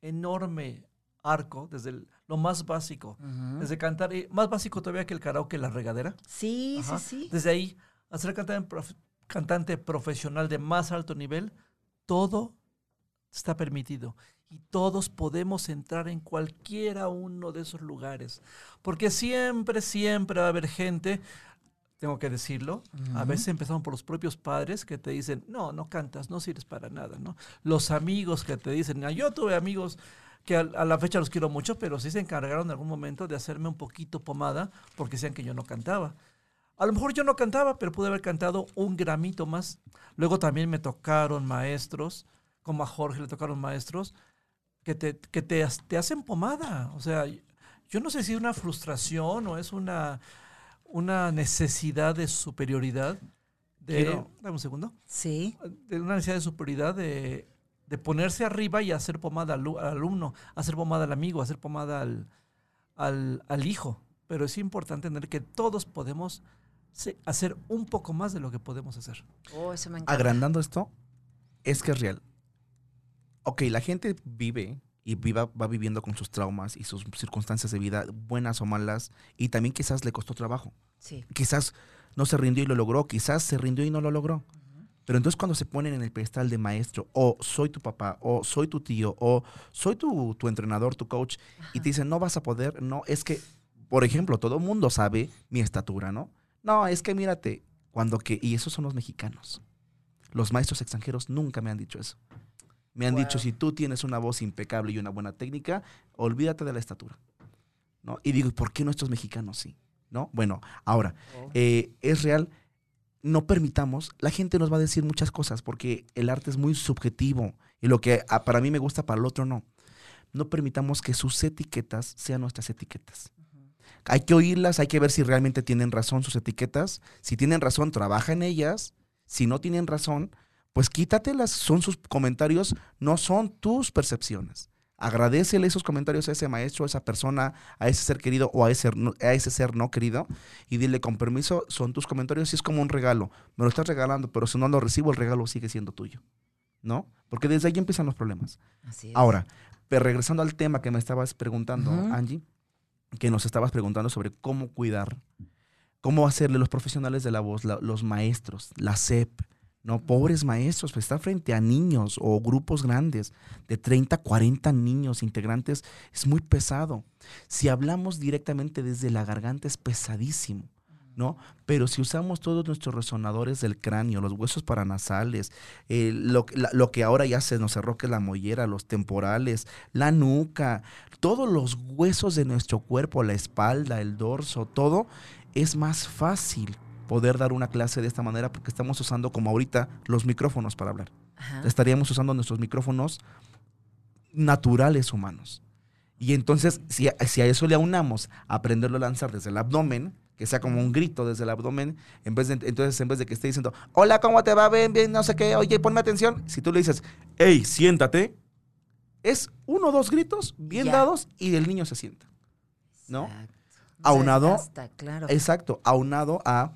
enorme arco, desde lo más básico, desde cantar, más básico todavía que el karaoke, la regadera. Sí, sí, sí. Desde ahí, hacer cantante, cantante profesional de más alto nivel, todo está permitido. Y todos podemos entrar en cualquiera uno de esos lugares. Porque siempre, siempre va a haber gente tengo que decirlo. A veces empezamos por los propios padres que te dicen, no, no cantas, no sirves para nada, ¿no? Los amigos que te dicen, ah, yo tuve amigos que a, la fecha los quiero mucho, pero sí se encargaron en algún momento de hacerme un poquito pomada porque decían que yo no cantaba. A lo mejor yo no cantaba, pero pude haber cantado un gramito más. Luego también me tocaron maestros, como a Jorge le tocaron maestros, que te, que te, te hacen pomada. O sea, yo no sé si es una frustración o es una una necesidad de superioridad. De, dame un segundo. Sí. De una necesidad de superioridad de, ponerse arriba y hacer pomada al, alumno, hacer pomada al amigo, hacer pomada al, al, hijo. Pero es importante entender que todos podemos hacer un poco más de lo que podemos hacer. Oh, eso me Agrandando esto, es que es real. Ok, la gente vive y viva, va viviendo con sus traumas y sus circunstancias de vida, buenas o malas, y también quizás le costó trabajo. Sí. Quizás no se rindió y lo logró, quizás se rindió y no lo logró. Pero entonces cuando se ponen en el pedestal de maestro, o soy tu papá, o soy tu tío, o soy tu, tu entrenador, tu coach, y te dicen, no vas a poder, no, es que, por ejemplo, todo mundo sabe mi estatura, ¿no? No, es que mírate, cuando que, y esos son los mexicanos. Los maestros extranjeros nunca me han dicho eso. Me han dicho, si tú tienes una voz impecable y una buena técnica, olvídate de la estatura. ¿no? Y digo, ¿por qué nuestros mexicanos sí? ¿No? Bueno, ahora, oh. eh, es real, no permitamos, la gente nos va a decir muchas cosas porque el arte es muy subjetivo y lo que para mí me gusta, para el otro no. No permitamos que sus etiquetas sean nuestras etiquetas. Hay que oírlas, hay que ver si realmente tienen razón sus etiquetas. Si tienen razón, trabaja en ellas. Si no tienen razón, pues quítatelas. Son sus comentarios, no son tus percepciones. Agradecele esos comentarios a ese maestro, a esa persona, a ese ser querido o a ese, a ese ser no querido y dile con permiso, son tus comentarios y es como un regalo. Me lo estás regalando, pero si no lo recibo, el regalo sigue siendo tuyo. ¿No? Porque desde ahí empiezan los problemas. Ahora, pero regresando al tema que me estabas preguntando, Angie, que nos estabas preguntando sobre cómo cuidar, cómo hacerle los profesionales de la voz, los maestros, la SEP, ¿no? Pobres maestros, pues estar frente a niños o grupos grandes de 30, 40 niños integrantes es muy pesado. Si hablamos directamente desde la garganta es pesadísimo. ¿no? Pero si usamos todos nuestros resonadores del cráneo, los huesos paranasales, eh, lo, lo, que ahora ya se nos cerró que es la mollera, los temporales, la nuca, todos los huesos de nuestro cuerpo, la espalda, el dorso, todo, es más fácil poder dar una clase de esta manera porque estamos usando como ahorita los micrófonos para hablar. Estaríamos usando nuestros micrófonos naturales humanos. Y entonces, si si a eso le aunamos aprenderlo a lanzar desde el abdomen, que sea como un grito desde el abdomen, en vez de, entonces en vez de que esté diciendo, hola, ¿cómo te va? Bien, bien, no sé qué, oye, ponme atención. Si tú le dices, hey, siéntate, es uno o dos gritos bien dados y el niño se sienta. ¿No? Aunado. claro. Exacto, aunado a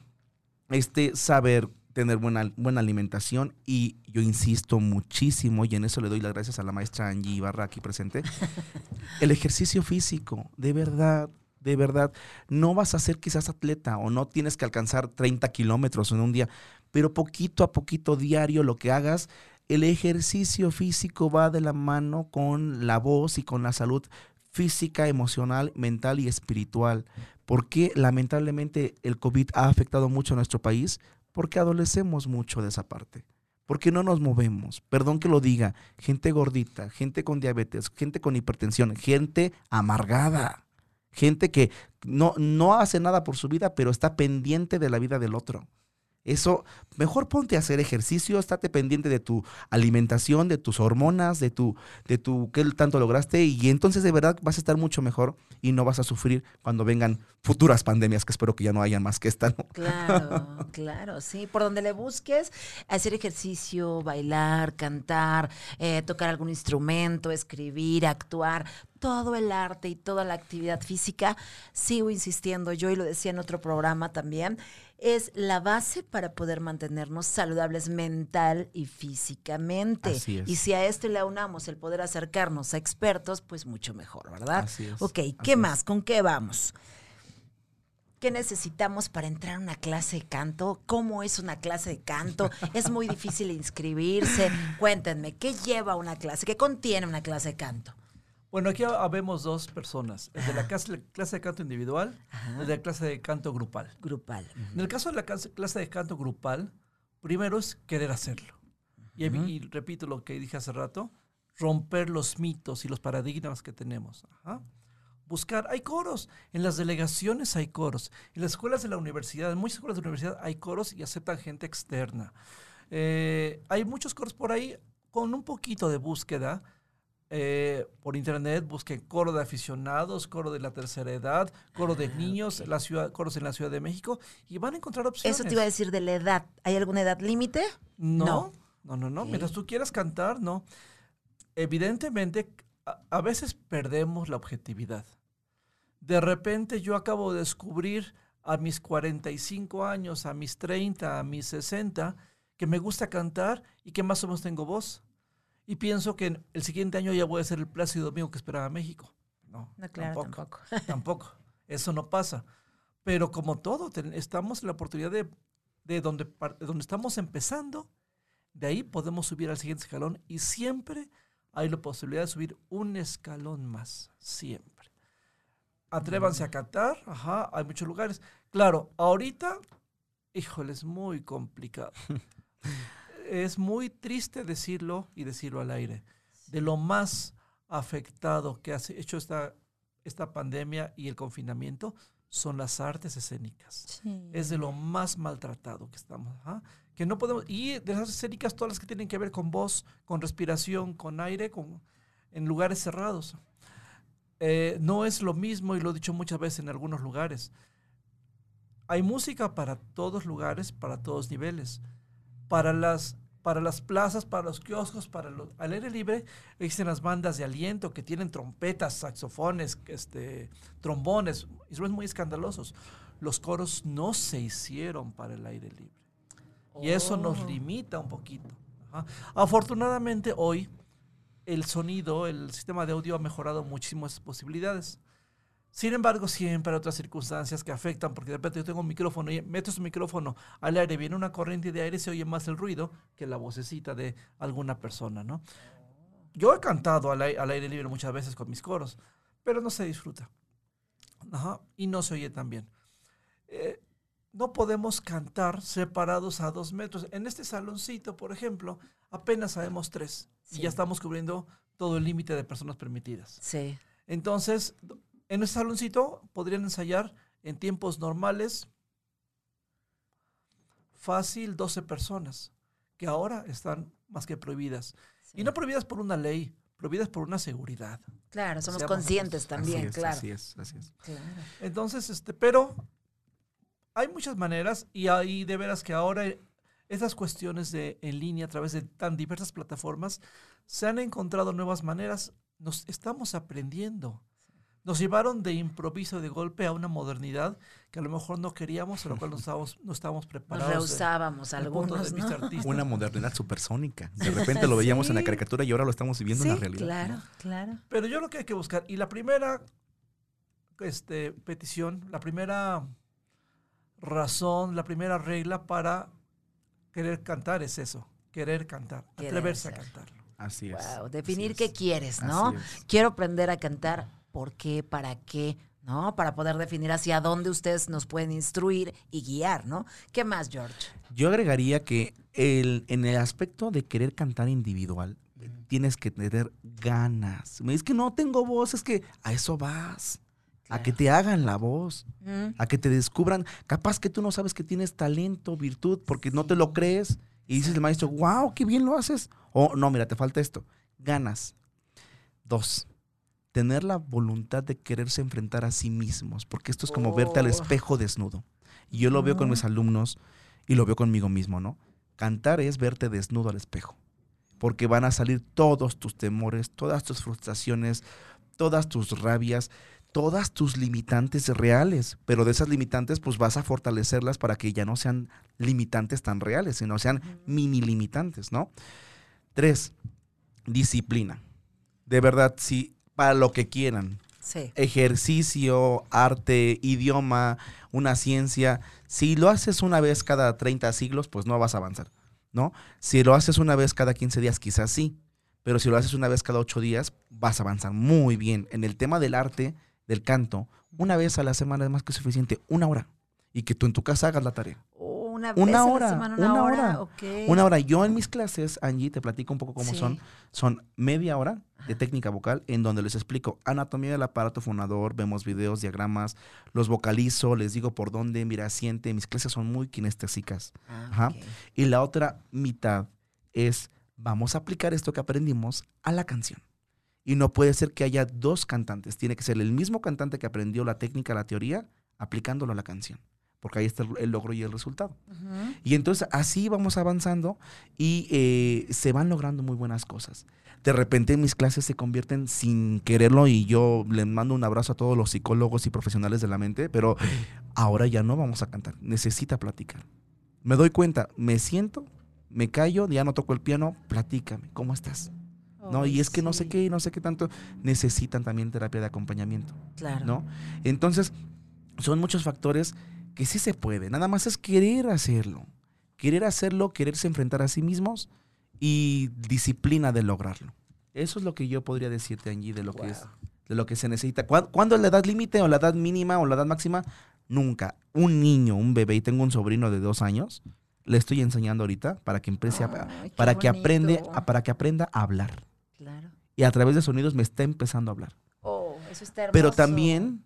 este saber tener buena, buena alimentación y yo insisto muchísimo y en eso le doy las gracias a la maestra Angie Ibarra aquí presente, el ejercicio físico, de verdad, de verdad, no vas a ser quizás atleta o no tienes que alcanzar 30 kilómetros en un día, pero poquito a poquito diario lo que hagas, el ejercicio físico va de la mano con la voz y con la salud física, emocional, mental y espiritual. ¿Por qué lamentablemente el COVID ha afectado mucho a nuestro país? Porque adolecemos mucho de esa parte. Porque no nos movemos. Perdón que lo diga. Gente gordita, gente con diabetes, gente con hipertensión, gente amargada. Gente que no, no hace nada por su vida, pero está pendiente de la vida del otro. Eso, mejor ponte a hacer ejercicio, estate pendiente de tu alimentación, de tus hormonas, de tu, de tu qué tanto lograste, y entonces de verdad vas a estar mucho mejor y no vas a sufrir cuando vengan futuras pandemias, que espero que ya no haya más que esta. Claro, claro, sí. Por donde le busques, hacer ejercicio, bailar, cantar, eh, tocar algún instrumento, escribir, actuar, todo el arte y toda la actividad física, sigo insistiendo, yo y lo decía en otro programa también, es la base para poder mantenernos saludables mental y físicamente. Y si a esto le aunamos el poder acercarnos a expertos, pues mucho mejor, ¿verdad? Así es. Ok, ¿qué más? ¿Con qué vamos? ¿Qué necesitamos para entrar a una clase de canto? ¿Cómo es una clase de canto? ¿Es muy difícil inscribirse? Cuéntenme, ¿qué lleva una clase? ¿Qué contiene una clase de canto? Bueno, aquí habemos dos personas, el de la clase, de canto individual y el de la clase de canto grupal. Grupal. En el caso de la clase, de canto grupal, primero es querer hacerlo. y, repito lo que dije hace rato, romper los mitos y los paradigmas que tenemos. Buscar, hay coros, en las delegaciones hay coros, en las escuelas de la universidad, en muchas escuelas de la universidad hay coros y aceptan gente externa. Eh, hay muchos coros por ahí con un poquito de búsqueda eh, por internet, busquen coro de aficionados, coro de la tercera edad, coro de ah, niños, la ciudad, coros en la Ciudad de México, y van a encontrar opciones. Eso te iba a decir de la edad. ¿Hay alguna edad límite? No, no, no, no. Mientras tú quieras cantar, no. Evidentemente, a, veces perdemos la objetividad. De repente yo acabo de descubrir a mis 45 años, a mis 30, a mis 60, que me gusta cantar y que más o menos tengo voz y pienso que el siguiente año ya voy a ser el Plácido Domingo que esperaba México. No, tampoco. Tampoco. Eso no pasa. Pero como todo, estamos en la oportunidad de, de donde, donde estamos empezando, de ahí podemos subir al siguiente escalón y siempre hay la posibilidad de subir un escalón más. Siempre. Atrévanse a cantar, ajá, hay muchos lugares. Claro, ahorita, híjole, es muy complicado. es muy triste decirlo y decirlo al aire. De lo más afectado que ha hecho esta, esta pandemia y el confinamiento son las artes escénicas. Es de lo más maltratado que estamos. Que no podemos, y de las artes escénicas todas las que tienen que ver con voz, con respiración, con aire, con, en lugares cerrados. eh, no es lo mismo, y lo he dicho muchas veces en algunos lugares. Hay música para todos lugares, para todos niveles. Para las, para las plazas, para los kioscos, para los, al aire libre, existen las bandas de aliento que tienen trompetas, saxofones, este, trombones, instrumentos muy escandalosos. Los coros no se hicieron para el aire libre. Y eso nos Oh. limita un poquito. Ajá. Afortunadamente hoy el sonido, el sistema de audio ha mejorado muchísimo esas posibilidades. Sin embargo, siempre hay otras circunstancias que afectan, porque de repente yo tengo un micrófono y meto ese micrófono al aire, viene una corriente de aire, se oye más el ruido que la vocecita de alguna persona, ¿no? Yo he cantado al, ai- al aire libre muchas veces con mis coros, pero no se disfruta. Ajá, y no se oye tan bien. Eh, no podemos cantar separados a dos metros. En este saloncito, por ejemplo, apenas sabemos tres. Y ya estamos cubriendo todo el límite de personas permitidas. Sí. Entonces, en ese saloncito podrían ensayar en tiempos normales fácil 12 personas, que ahora están más que prohibidas. sí. Y no prohibidas por una ley, prohibidas por una seguridad. Claro, somos Seamos conscientes también, así es, claro. así es, así es. Claro. Entonces, este, pero hay muchas maneras y hay de veras que ahora esas cuestiones de en línea a través de tan diversas plataformas se han encontrado nuevas maneras. Nos estamos aprendiendo. Nos llevaron de improviso de golpe a una modernidad que a lo mejor no queríamos, a lo cual no estábamos, no estábamos Nos preparados. rehusábamos algunos, ¿no? Una modernidad supersónica. De repente lo veíamos en la caricatura y ahora lo estamos viviendo en la realidad. claro, ¿no? claro. Pero yo lo que hay que buscar, y la primera este, petición, la primera razón, la primera regla para querer cantar es eso, querer cantar, Querer atreverse a cantarlo. Así es. Wow, definir así qué es. quieres, ¿no? Quiero aprender a cantar, ¿por qué? ¿Para qué? ¿No? Para poder definir hacia dónde ustedes nos pueden instruir y guiar, ¿no? ¿Qué más, George? Yo agregaría que el, en el aspecto de querer cantar individual, tienes que tener ganas. Me dices que no tengo voz, es que a eso vas. A que te hagan la voz, Mm, a que te descubran. Capaz que tú no sabes que tienes talento, virtud, porque no te lo crees. Y dices el maestro, wow, qué bien lo haces. O no, mira, te falta esto. Ganas. Dos, tener la voluntad de quererse enfrentar a sí mismos, porque esto es como verte al Oh. espejo desnudo. Y yo lo veo con mis alumnos y lo veo conmigo mismo, ¿no? Cantar es verte desnudo al espejo, porque van a salir todos tus temores, todas tus frustraciones, todas tus rabias, todas tus limitantes reales, pero de esas limitantes pues vas a fortalecerlas para que ya no sean limitantes tan reales, sino sean mini limitantes, ¿no? Tres, disciplina. De verdad, sí, para lo que quieran, sí. ejercicio, arte, idioma, una ciencia. Si lo haces una vez cada 30 siglos, pues no vas a avanzar, ¿no? Si lo haces una vez cada 15 días, quizás sí, pero si lo haces una vez cada 8 días, vas a avanzar muy bien. En el tema del arte, del canto, una vez a la semana es más que suficiente, una hora. Y que tú en tu casa hagas la tarea. Una, Una vez a la hora, semana, una, una hora. Una hora. Yo en mis clases, Angie, te platico un poco cómo Sí. son. Son media hora de técnica vocal en donde les explico anatomía del aparato fonador, vemos videos, diagramas, los vocalizo, les digo por dónde, mira, siente. Mis clases son muy kinestésicas. Ah, Ajá. Y la otra mitad es, vamos a aplicar esto que aprendimos a la canción. Y no puede ser que haya dos cantantes. Tiene que ser el mismo cantante que aprendió la técnica, la teoría, aplicándolo a la canción. Porque ahí está el- logro y el resultado. Y entonces así vamos avanzando y eh, se van logrando muy buenas cosas. De repente mis clases se convierten sin quererlo y yo le mando un abrazo a todos los psicólogos y profesionales de la mente, pero ahora ya no vamos a cantar, necesita platicar. Me doy cuenta, me siento, me callo, ya no toco el piano, platícame, ¿cómo estás? No, y es que no sé qué y no sé qué tanto, necesitan también terapia de acompañamiento. Claro. ¿no? Entonces, son muchos factores que sí se puede. Nada más es querer hacerlo. Querer hacerlo, quererse enfrentar a sí mismos y disciplina de lograrlo. Eso es lo que yo podría decirte, Angie, de lo que es, de lo que se necesita. ¿Cuán- ¿Cuándo es la edad límite o la edad mínima o la edad máxima? Nunca. Un niño, un bebé, y tengo un sobrino de dos años, le estoy enseñando ahorita para que empiece a, Ay, para que aprende, a- para que aprenda a hablar. Claro. Y a través de sonidos me está empezando a hablar. Oh, eso está hermoso. Pero también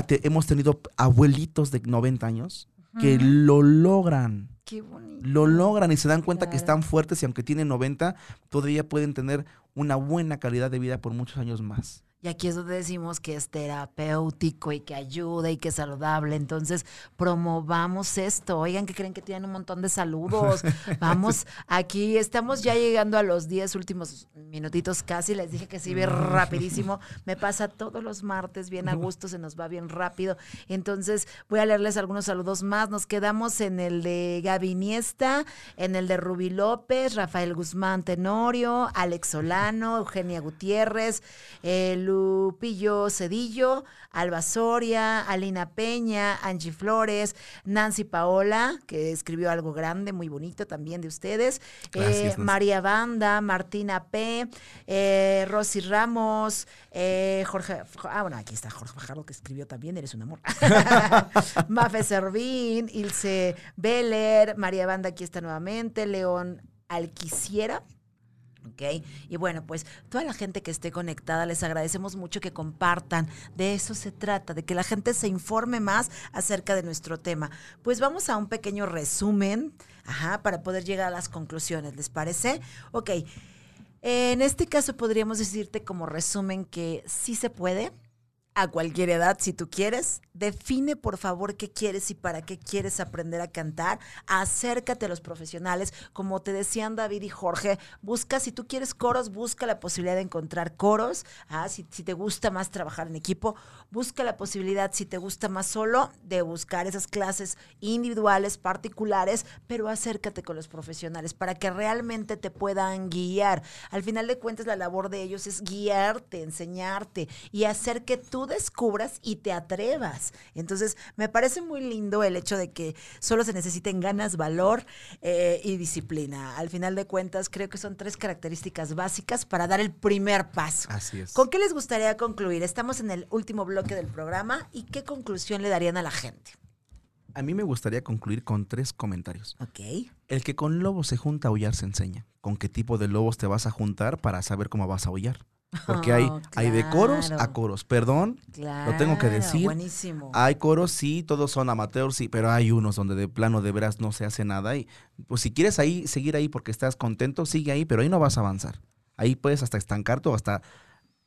te- hemos tenido abuelitos de 90 años que lo logran. Qué bonito. Lo logran y se dan cuenta que están fuertes y aunque tienen 90, todavía pueden tener una buena calidad de vida por muchos años más. Y aquí es donde decimos que es terapéutico y que ayuda y que es saludable. Entonces, promovamos esto. Oigan, que creen que tienen un montón de saludos. Vamos, aquí estamos ya llegando a los 10 últimos minutitos casi. Les dije que sí, ve rapidísimo. Me pasa todos los martes bien a gusto, se nos va bien rápido. Entonces, voy a leerles algunos saludos más. Nos quedamos en el de Gaby Iniesta, en el de Ruby López, Rafael Guzmán Tenorio, Alex Solano, Eugenia Gutiérrez, el Lupillo Cedillo, Alba Soria, Alina Peña, Angie Flores, Nancy Paola, que escribió algo grande, muy bonito también de ustedes, eh, María Banda, Martina P, eh, Rosy Ramos, eh, Jorge, ah, bueno, aquí está Jorge Fajardo que escribió también, eres un amor. Mafe Servín, Ilse Beller, María Banda aquí está nuevamente, León Alquiciera. ¿Ok? Y bueno, pues toda la gente que esté conectada, les agradecemos mucho que compartan. De eso se trata, de que la gente se informe más acerca de nuestro tema. Pues vamos a un pequeño resumen, ajá, para poder llegar a las conclusiones, ¿les parece? Ok. En este caso podríamos decirte como resumen que sí se puede, a cualquier edad si tú quieres. Define por favor qué quieres y para qué quieres aprender a cantar. Acércate a los profesionales. Como te decían David y Jorge, busca, si tú quieres coros, busca la posibilidad de encontrar coros. Ah, si, si, te gusta más trabajar en equipo, busca la posibilidad, si te gusta más solo, de buscar esas clases individuales, particulares, pero acércate con los profesionales para que realmente te puedan guiar. Al final de cuentas, la labor de ellos es guiarte, enseñarte y hacer que tú descubras y te atrevas. Entonces, me parece muy lindo el hecho de que solo se necesiten ganas, valor eh, y disciplina. Al final de cuentas, creo que son tres características básicas para dar el primer paso. Así es. ¿Con qué les gustaría concluir? Estamos en el último bloque del programa y qué conclusión le darían a la gente. A mí me gustaría concluir con tres comentarios. Ok. El que con lobos se junta a aullar se enseña. ¿Con qué tipo de lobos te vas a juntar para saber cómo vas a aullar? Porque hay, Oh, hay de coros a coros. Perdón, lo tengo que decir. Buenísimo. Hay coros, sí, todos son amateurs, sí, pero hay unos donde de plano de veras no se hace nada. Y pues si quieres ahí, seguir ahí porque estás contento, sigue ahí, pero ahí no vas a avanzar. Ahí puedes hasta estancarte o hasta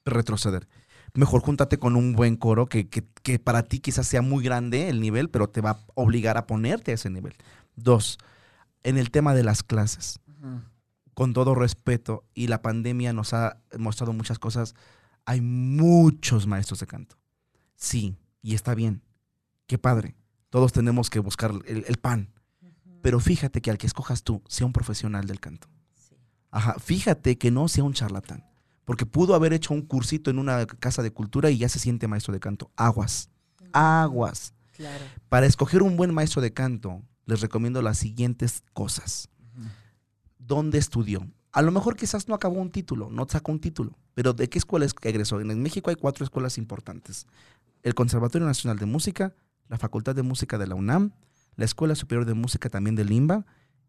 retroceder. Mejor júntate con un buen coro que, que, que para ti quizás sea muy grande el nivel, pero te va a obligar a ponerte a ese nivel. Dos, en el tema de las clases Ujú. Con todo respeto, y la pandemia nos ha mostrado muchas cosas, hay muchos maestros de canto. Sí, y está bien. Qué padre. Todos tenemos que buscar el, el pan. Pero fíjate que al que escojas tú sea un profesional del canto. Sí. Ajá, fíjate que no sea un charlatán. Porque pudo haber hecho un cursito en una casa de cultura y ya se siente maestro de canto. Aguas. Aguas. Claro. Para escoger un buen maestro de canto, les recomiendo las siguientes cosas. ¿Dónde estudió? A lo mejor quizás no acabó un título, no sacó un título, pero ¿de qué escuela egresó? En México hay cuatro escuelas importantes. El Conservatorio Nacional de Música, la Facultad de Música de la UNAM, la Escuela Superior de Música también de Limba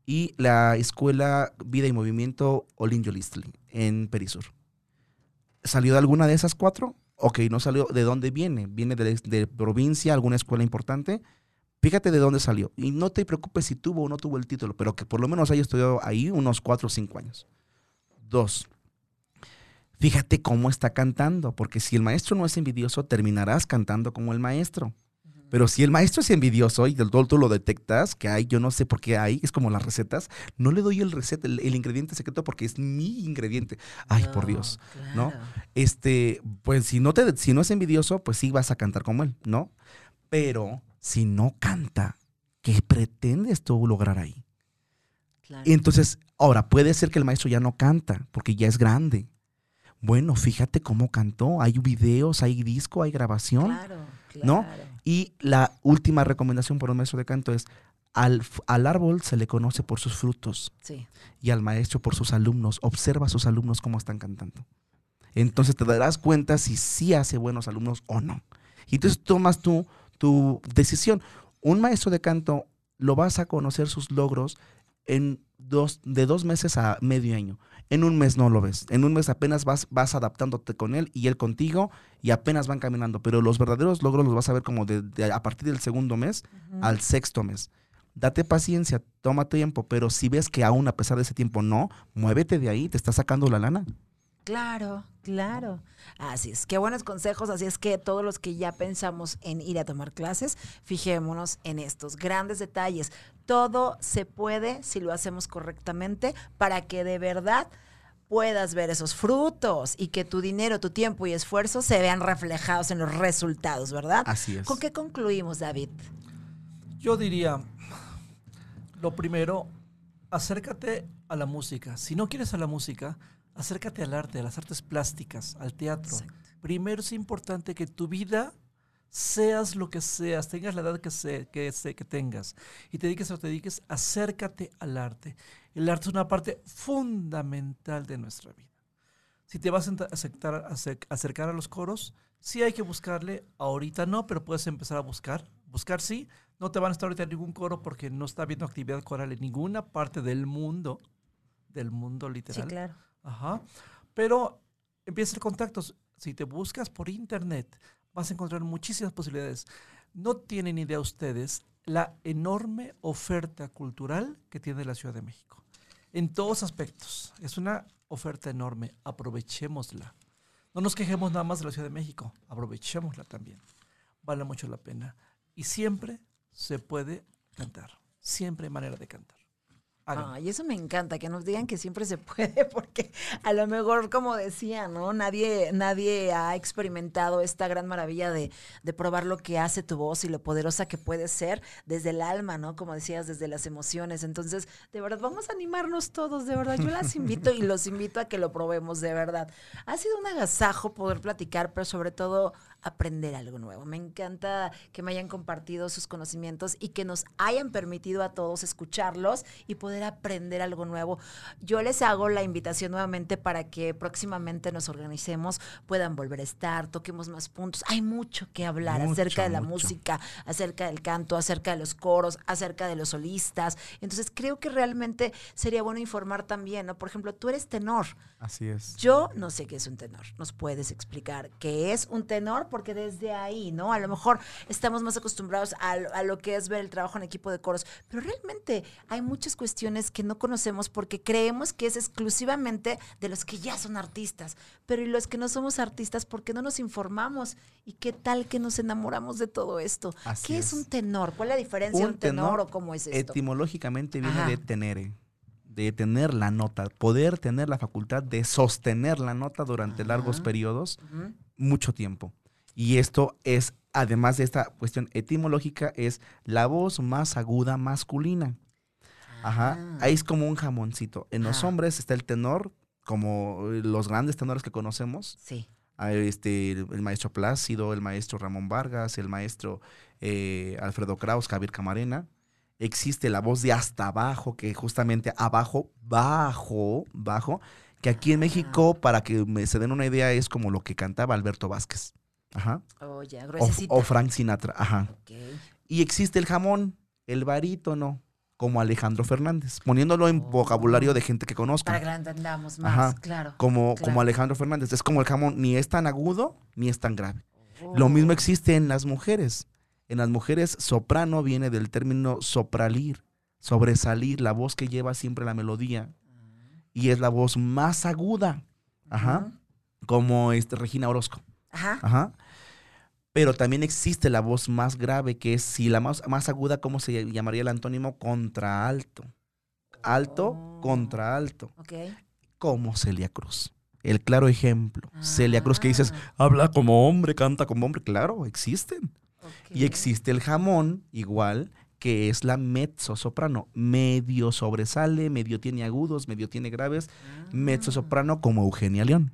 y la Escuela Vida y Movimiento Olin Yolistli en Perisur. ¿Salió de alguna de esas cuatro? Ok, no salió. ¿De dónde viene? ¿Viene de provincia, alguna escuela importante? Fíjate de dónde salió. Y no te preocupes si tuvo o no tuvo el título, pero que por lo menos haya estudiado ahí unos cuatro o cinco años. Dos, fíjate cómo está cantando, porque si el maestro no es envidioso, terminarás cantando como el maestro. Pero si el maestro es envidioso y del todo tú lo detectas, que hay, yo no sé por qué hay, es como las recetas, no le doy el receta, el, el ingrediente secreto porque es mi ingrediente. Ay, por Dios, ¿no? Este, pues si no te, si no es envidioso, pues sí vas a cantar como él, ¿no? Pero si no canta, ¿qué pretendes tú lograr ahí? claro. Entonces, ahora puede ser que el maestro ya no canta porque ya es grande. Bueno, fíjate cómo cantó. Hay videos, hay disco, hay grabación. Claro, ¿no? claro. Y la última recomendación para un maestro de canto es, al, al árbol se le conoce por sus frutos Sí. y al maestro por sus alumnos. Observa a sus alumnos cómo están cantando. Entonces te darás cuenta si sí hace buenos alumnos o no. Y entonces tomas tú tu decisión. Un maestro de canto lo vas a conocer sus logros en dos, de dos meses a medio año. En un mes no lo ves. En un mes apenas vas, vas adaptándote con él y él contigo y apenas van caminando. Pero los verdaderos logros los vas a ver como de, de- a partir del segundo mes al sexto mes. Date paciencia, toma tiempo, pero si ves que aún a pesar de ese tiempo no, muévete de ahí, te está sacando la lana. Claro, claro. Así es, qué buenos consejos. Así es que todos los que ya pensamos en ir a tomar clases, fijémonos en estos grandes detalles. Todo se puede si lo hacemos correctamente para que de verdad puedas ver esos frutos y que tu dinero, tu tiempo y esfuerzo se vean reflejados en los resultados, ¿verdad? Así es. ¿Con qué concluimos, David? Yo diría, lo primero, acércate a la música. Si no quieres a la música, acércate al arte, a las artes plásticas, al teatro. Primero es importante que tu vida seas lo que seas, tengas la edad que, sé, que, que tengas y te dediques o te dediques, acércate al arte. El arte es una parte fundamental de nuestra vida. Si te vas a aceptar, acercar a los coros, sí hay que buscarle, ahorita no, pero puedes empezar a buscar. Buscar sí, no te van a estar ahorita en ningún coro porque no está habiendo actividad coral en ninguna parte del mundo, del mundo literal. Sí, claro. Ajá. Pero empieza el contacto. Si te buscas por internet, vas a encontrar muchísimas posibilidades. No tienen idea ustedes la enorme oferta cultural que tiene la Ciudad de México. En todos aspectos. Es una oferta enorme. Aprovechémosla. No nos quejemos nada más de la Ciudad de México. Aprovechémosla también. Vale mucho la pena. Y siempre se puede cantar. Siempre hay manera de cantar. Y eso me encanta, que nos digan que siempre se puede, porque a lo mejor, como decía, ¿no? Nadie, nadie ha experimentado esta gran maravilla de, de, probar lo que hace tu voz y lo poderosa que puede ser desde el alma, ¿no? Como decías, desde las emociones. Entonces, de verdad, vamos a animarnos todos, de verdad. Yo las invito y los invito a que lo probemos, de verdad. Ha sido un agasajo poder platicar, pero sobre todo aprender algo nuevo. Me encanta que me hayan compartido sus conocimientos y que nos hayan permitido a todos escucharlos y poder aprender algo nuevo. Yo les hago la invitación nuevamente para que próximamente nos organicemos, puedan volver a estar, toquemos más puntos. Hay mucho que hablar acerca de la música, acerca del canto, acerca de los coros, acerca de los solistas. Entonces creo que realmente sería bueno informar también, ¿no? Por ejemplo, tú eres tenor. Así es. Yo no sé qué es un tenor. ¿Nos puedes explicar qué es un tenor? Porque desde ahí, ¿no? A lo mejor estamos más acostumbrados a, lo que es ver el trabajo en equipo de coros, pero realmente hay muchas cuestiones que no conocemos porque creemos que es exclusivamente de los que ya son artistas, pero y los que no somos artistas porque no nos informamos y qué tal que nos enamoramos de todo esto. ¿Qué es. un tenor? ¿Cuál es la diferencia de un tenor, o cómo es esto? Etimológicamente viene de tenere de tener la nota, poder tener la facultad de sostener la nota durante largos periodos, mucho tiempo. Y esto es, además de esta cuestión etimológica, es la voz más aguda masculina. Ajá. Ah. Ahí es como un jamoncito. En los hombres está el tenor, como los grandes tenores que conocemos. Sí. Este, el maestro Plácido, el maestro Ramón Vargas, el maestro eh, Alfredo Kraus, Javier Camarena. Existe la voz de hasta abajo, que justamente abajo, bajo, bajo, que aquí en México, para que me se den una idea, es como lo que cantaba Alberto Vázquez. Ajá. Oh, o, Frank Sinatra, ajá. Y existe el jamón, el barítono, como Alejandro Fernández, poniéndolo en vocabulario de gente que conozca. Para que entendamos más, claro. Como, como Alejandro Fernández. Es como el jamón, ni es tan agudo, ni es tan grave. Lo mismo oh. existe en las mujeres. En las mujeres, soprano viene del término sopralir, sobresalir, la voz que lleva siempre la melodía. Y es la voz más aguda. Ajá. Como este Regina Orozco. Ajá. Ajá. Pero también existe la voz más grave, que es si la más, más aguda, ¿cómo se llamaría el antónimo? Contra alto. Alto oh. contra alto. Como Celia Cruz. El claro ejemplo. Celia Cruz que dices, ah. habla como hombre, canta como hombre. Claro, existen. Y existe el jamón, igual, que es la mezzo soprano. Medio sobresale, medio tiene agudos, medio tiene graves. Mezzo soprano como Eugenia León.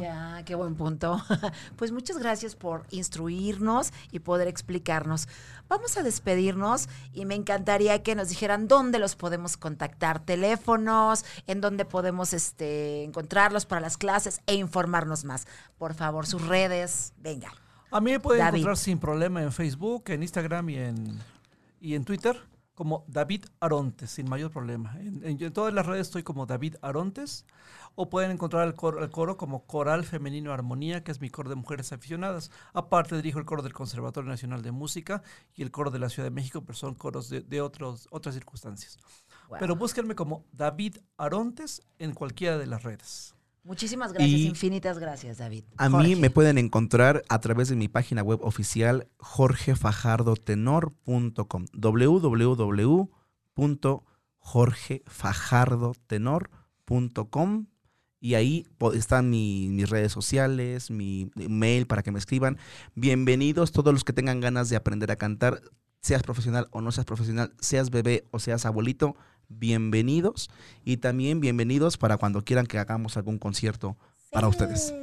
Ya, qué buen punto. Pues muchas gracias por instruirnos y poder explicarnos. Vamos a despedirnos y me encantaría que nos dijeran dónde los podemos contactar, teléfonos, en dónde podemos este, encontrarlos para las clases e informarnos más. Por favor, sus redes, venga. A mí me pueden encontrar sin problema en Facebook, en Instagram y en, y en Twitter como David Arontes, sin mayor problema. En, todas las redes estoy como David Arontes, o pueden encontrar el coro, el coro, como Coral Femenino Armonía, que es mi coro de mujeres aficionadas. Aparte dirijo el coro del Conservatorio Nacional de Música y el coro de la Ciudad de México, pero son coros de, otros, otras circunstancias. Pero búsquenme como David Arontes en cualquiera de las redes. Muchísimas gracias, Y- infinitas gracias, David. A mí me pueden encontrar a través de mi página web oficial jorgefajardotenor.com www.jorgefajardotenor.com y ahí están mi- mis redes sociales, mi mail para que me escriban. Bienvenidos todos los que tengan ganas de aprender a cantar, seas profesional o no seas profesional, seas bebé o seas abuelito, bienvenidos y también bienvenidos para cuando quieran que hagamos algún concierto para ustedes.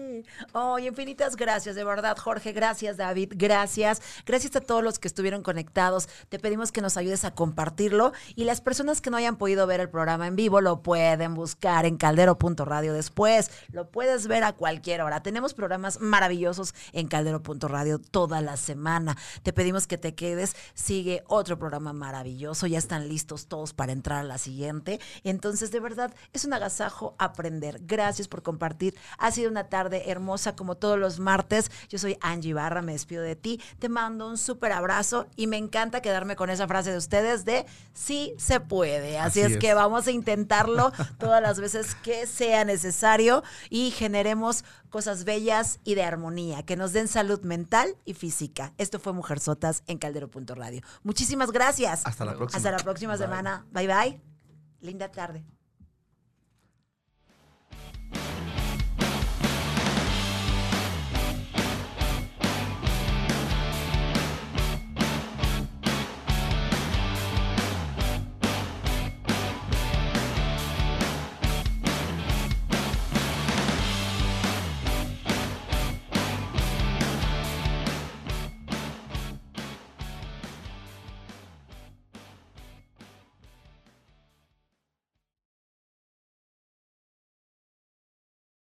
Oh, infinitas gracias, de verdad, Jorge. Gracias, David. Gracias. Gracias a todos los que estuvieron conectados. Te pedimos que nos ayudes a compartirlo. Y las personas que no hayan podido ver el programa en vivo lo pueden buscar en caldero.radio después. Lo puedes ver a cualquier hora. Tenemos programas maravillosos en caldero.radio toda la semana. Te pedimos que te quedes. Sigue otro programa maravilloso. Ya están listos todos para entrar a la siguiente. Entonces, de verdad, es un agasajo aprender. Gracias por compartir. Ha sido una tarde hermosa como todos los martes. Yo soy Angie Barra, me despido de ti. Te mando un súper abrazo y me encanta quedarme con esa frase de ustedes de sí se puede. Así, Así es, es. que vamos a intentarlo todas las veces que sea necesario y generemos cosas bellas y de armonía que nos den salud mental y física. Esto fue Mujerzotas en Caldero.radio. Muchísimas gracias. Hasta la próxima. Hasta la próxima Bye. semana. Bye bye. Linda tarde.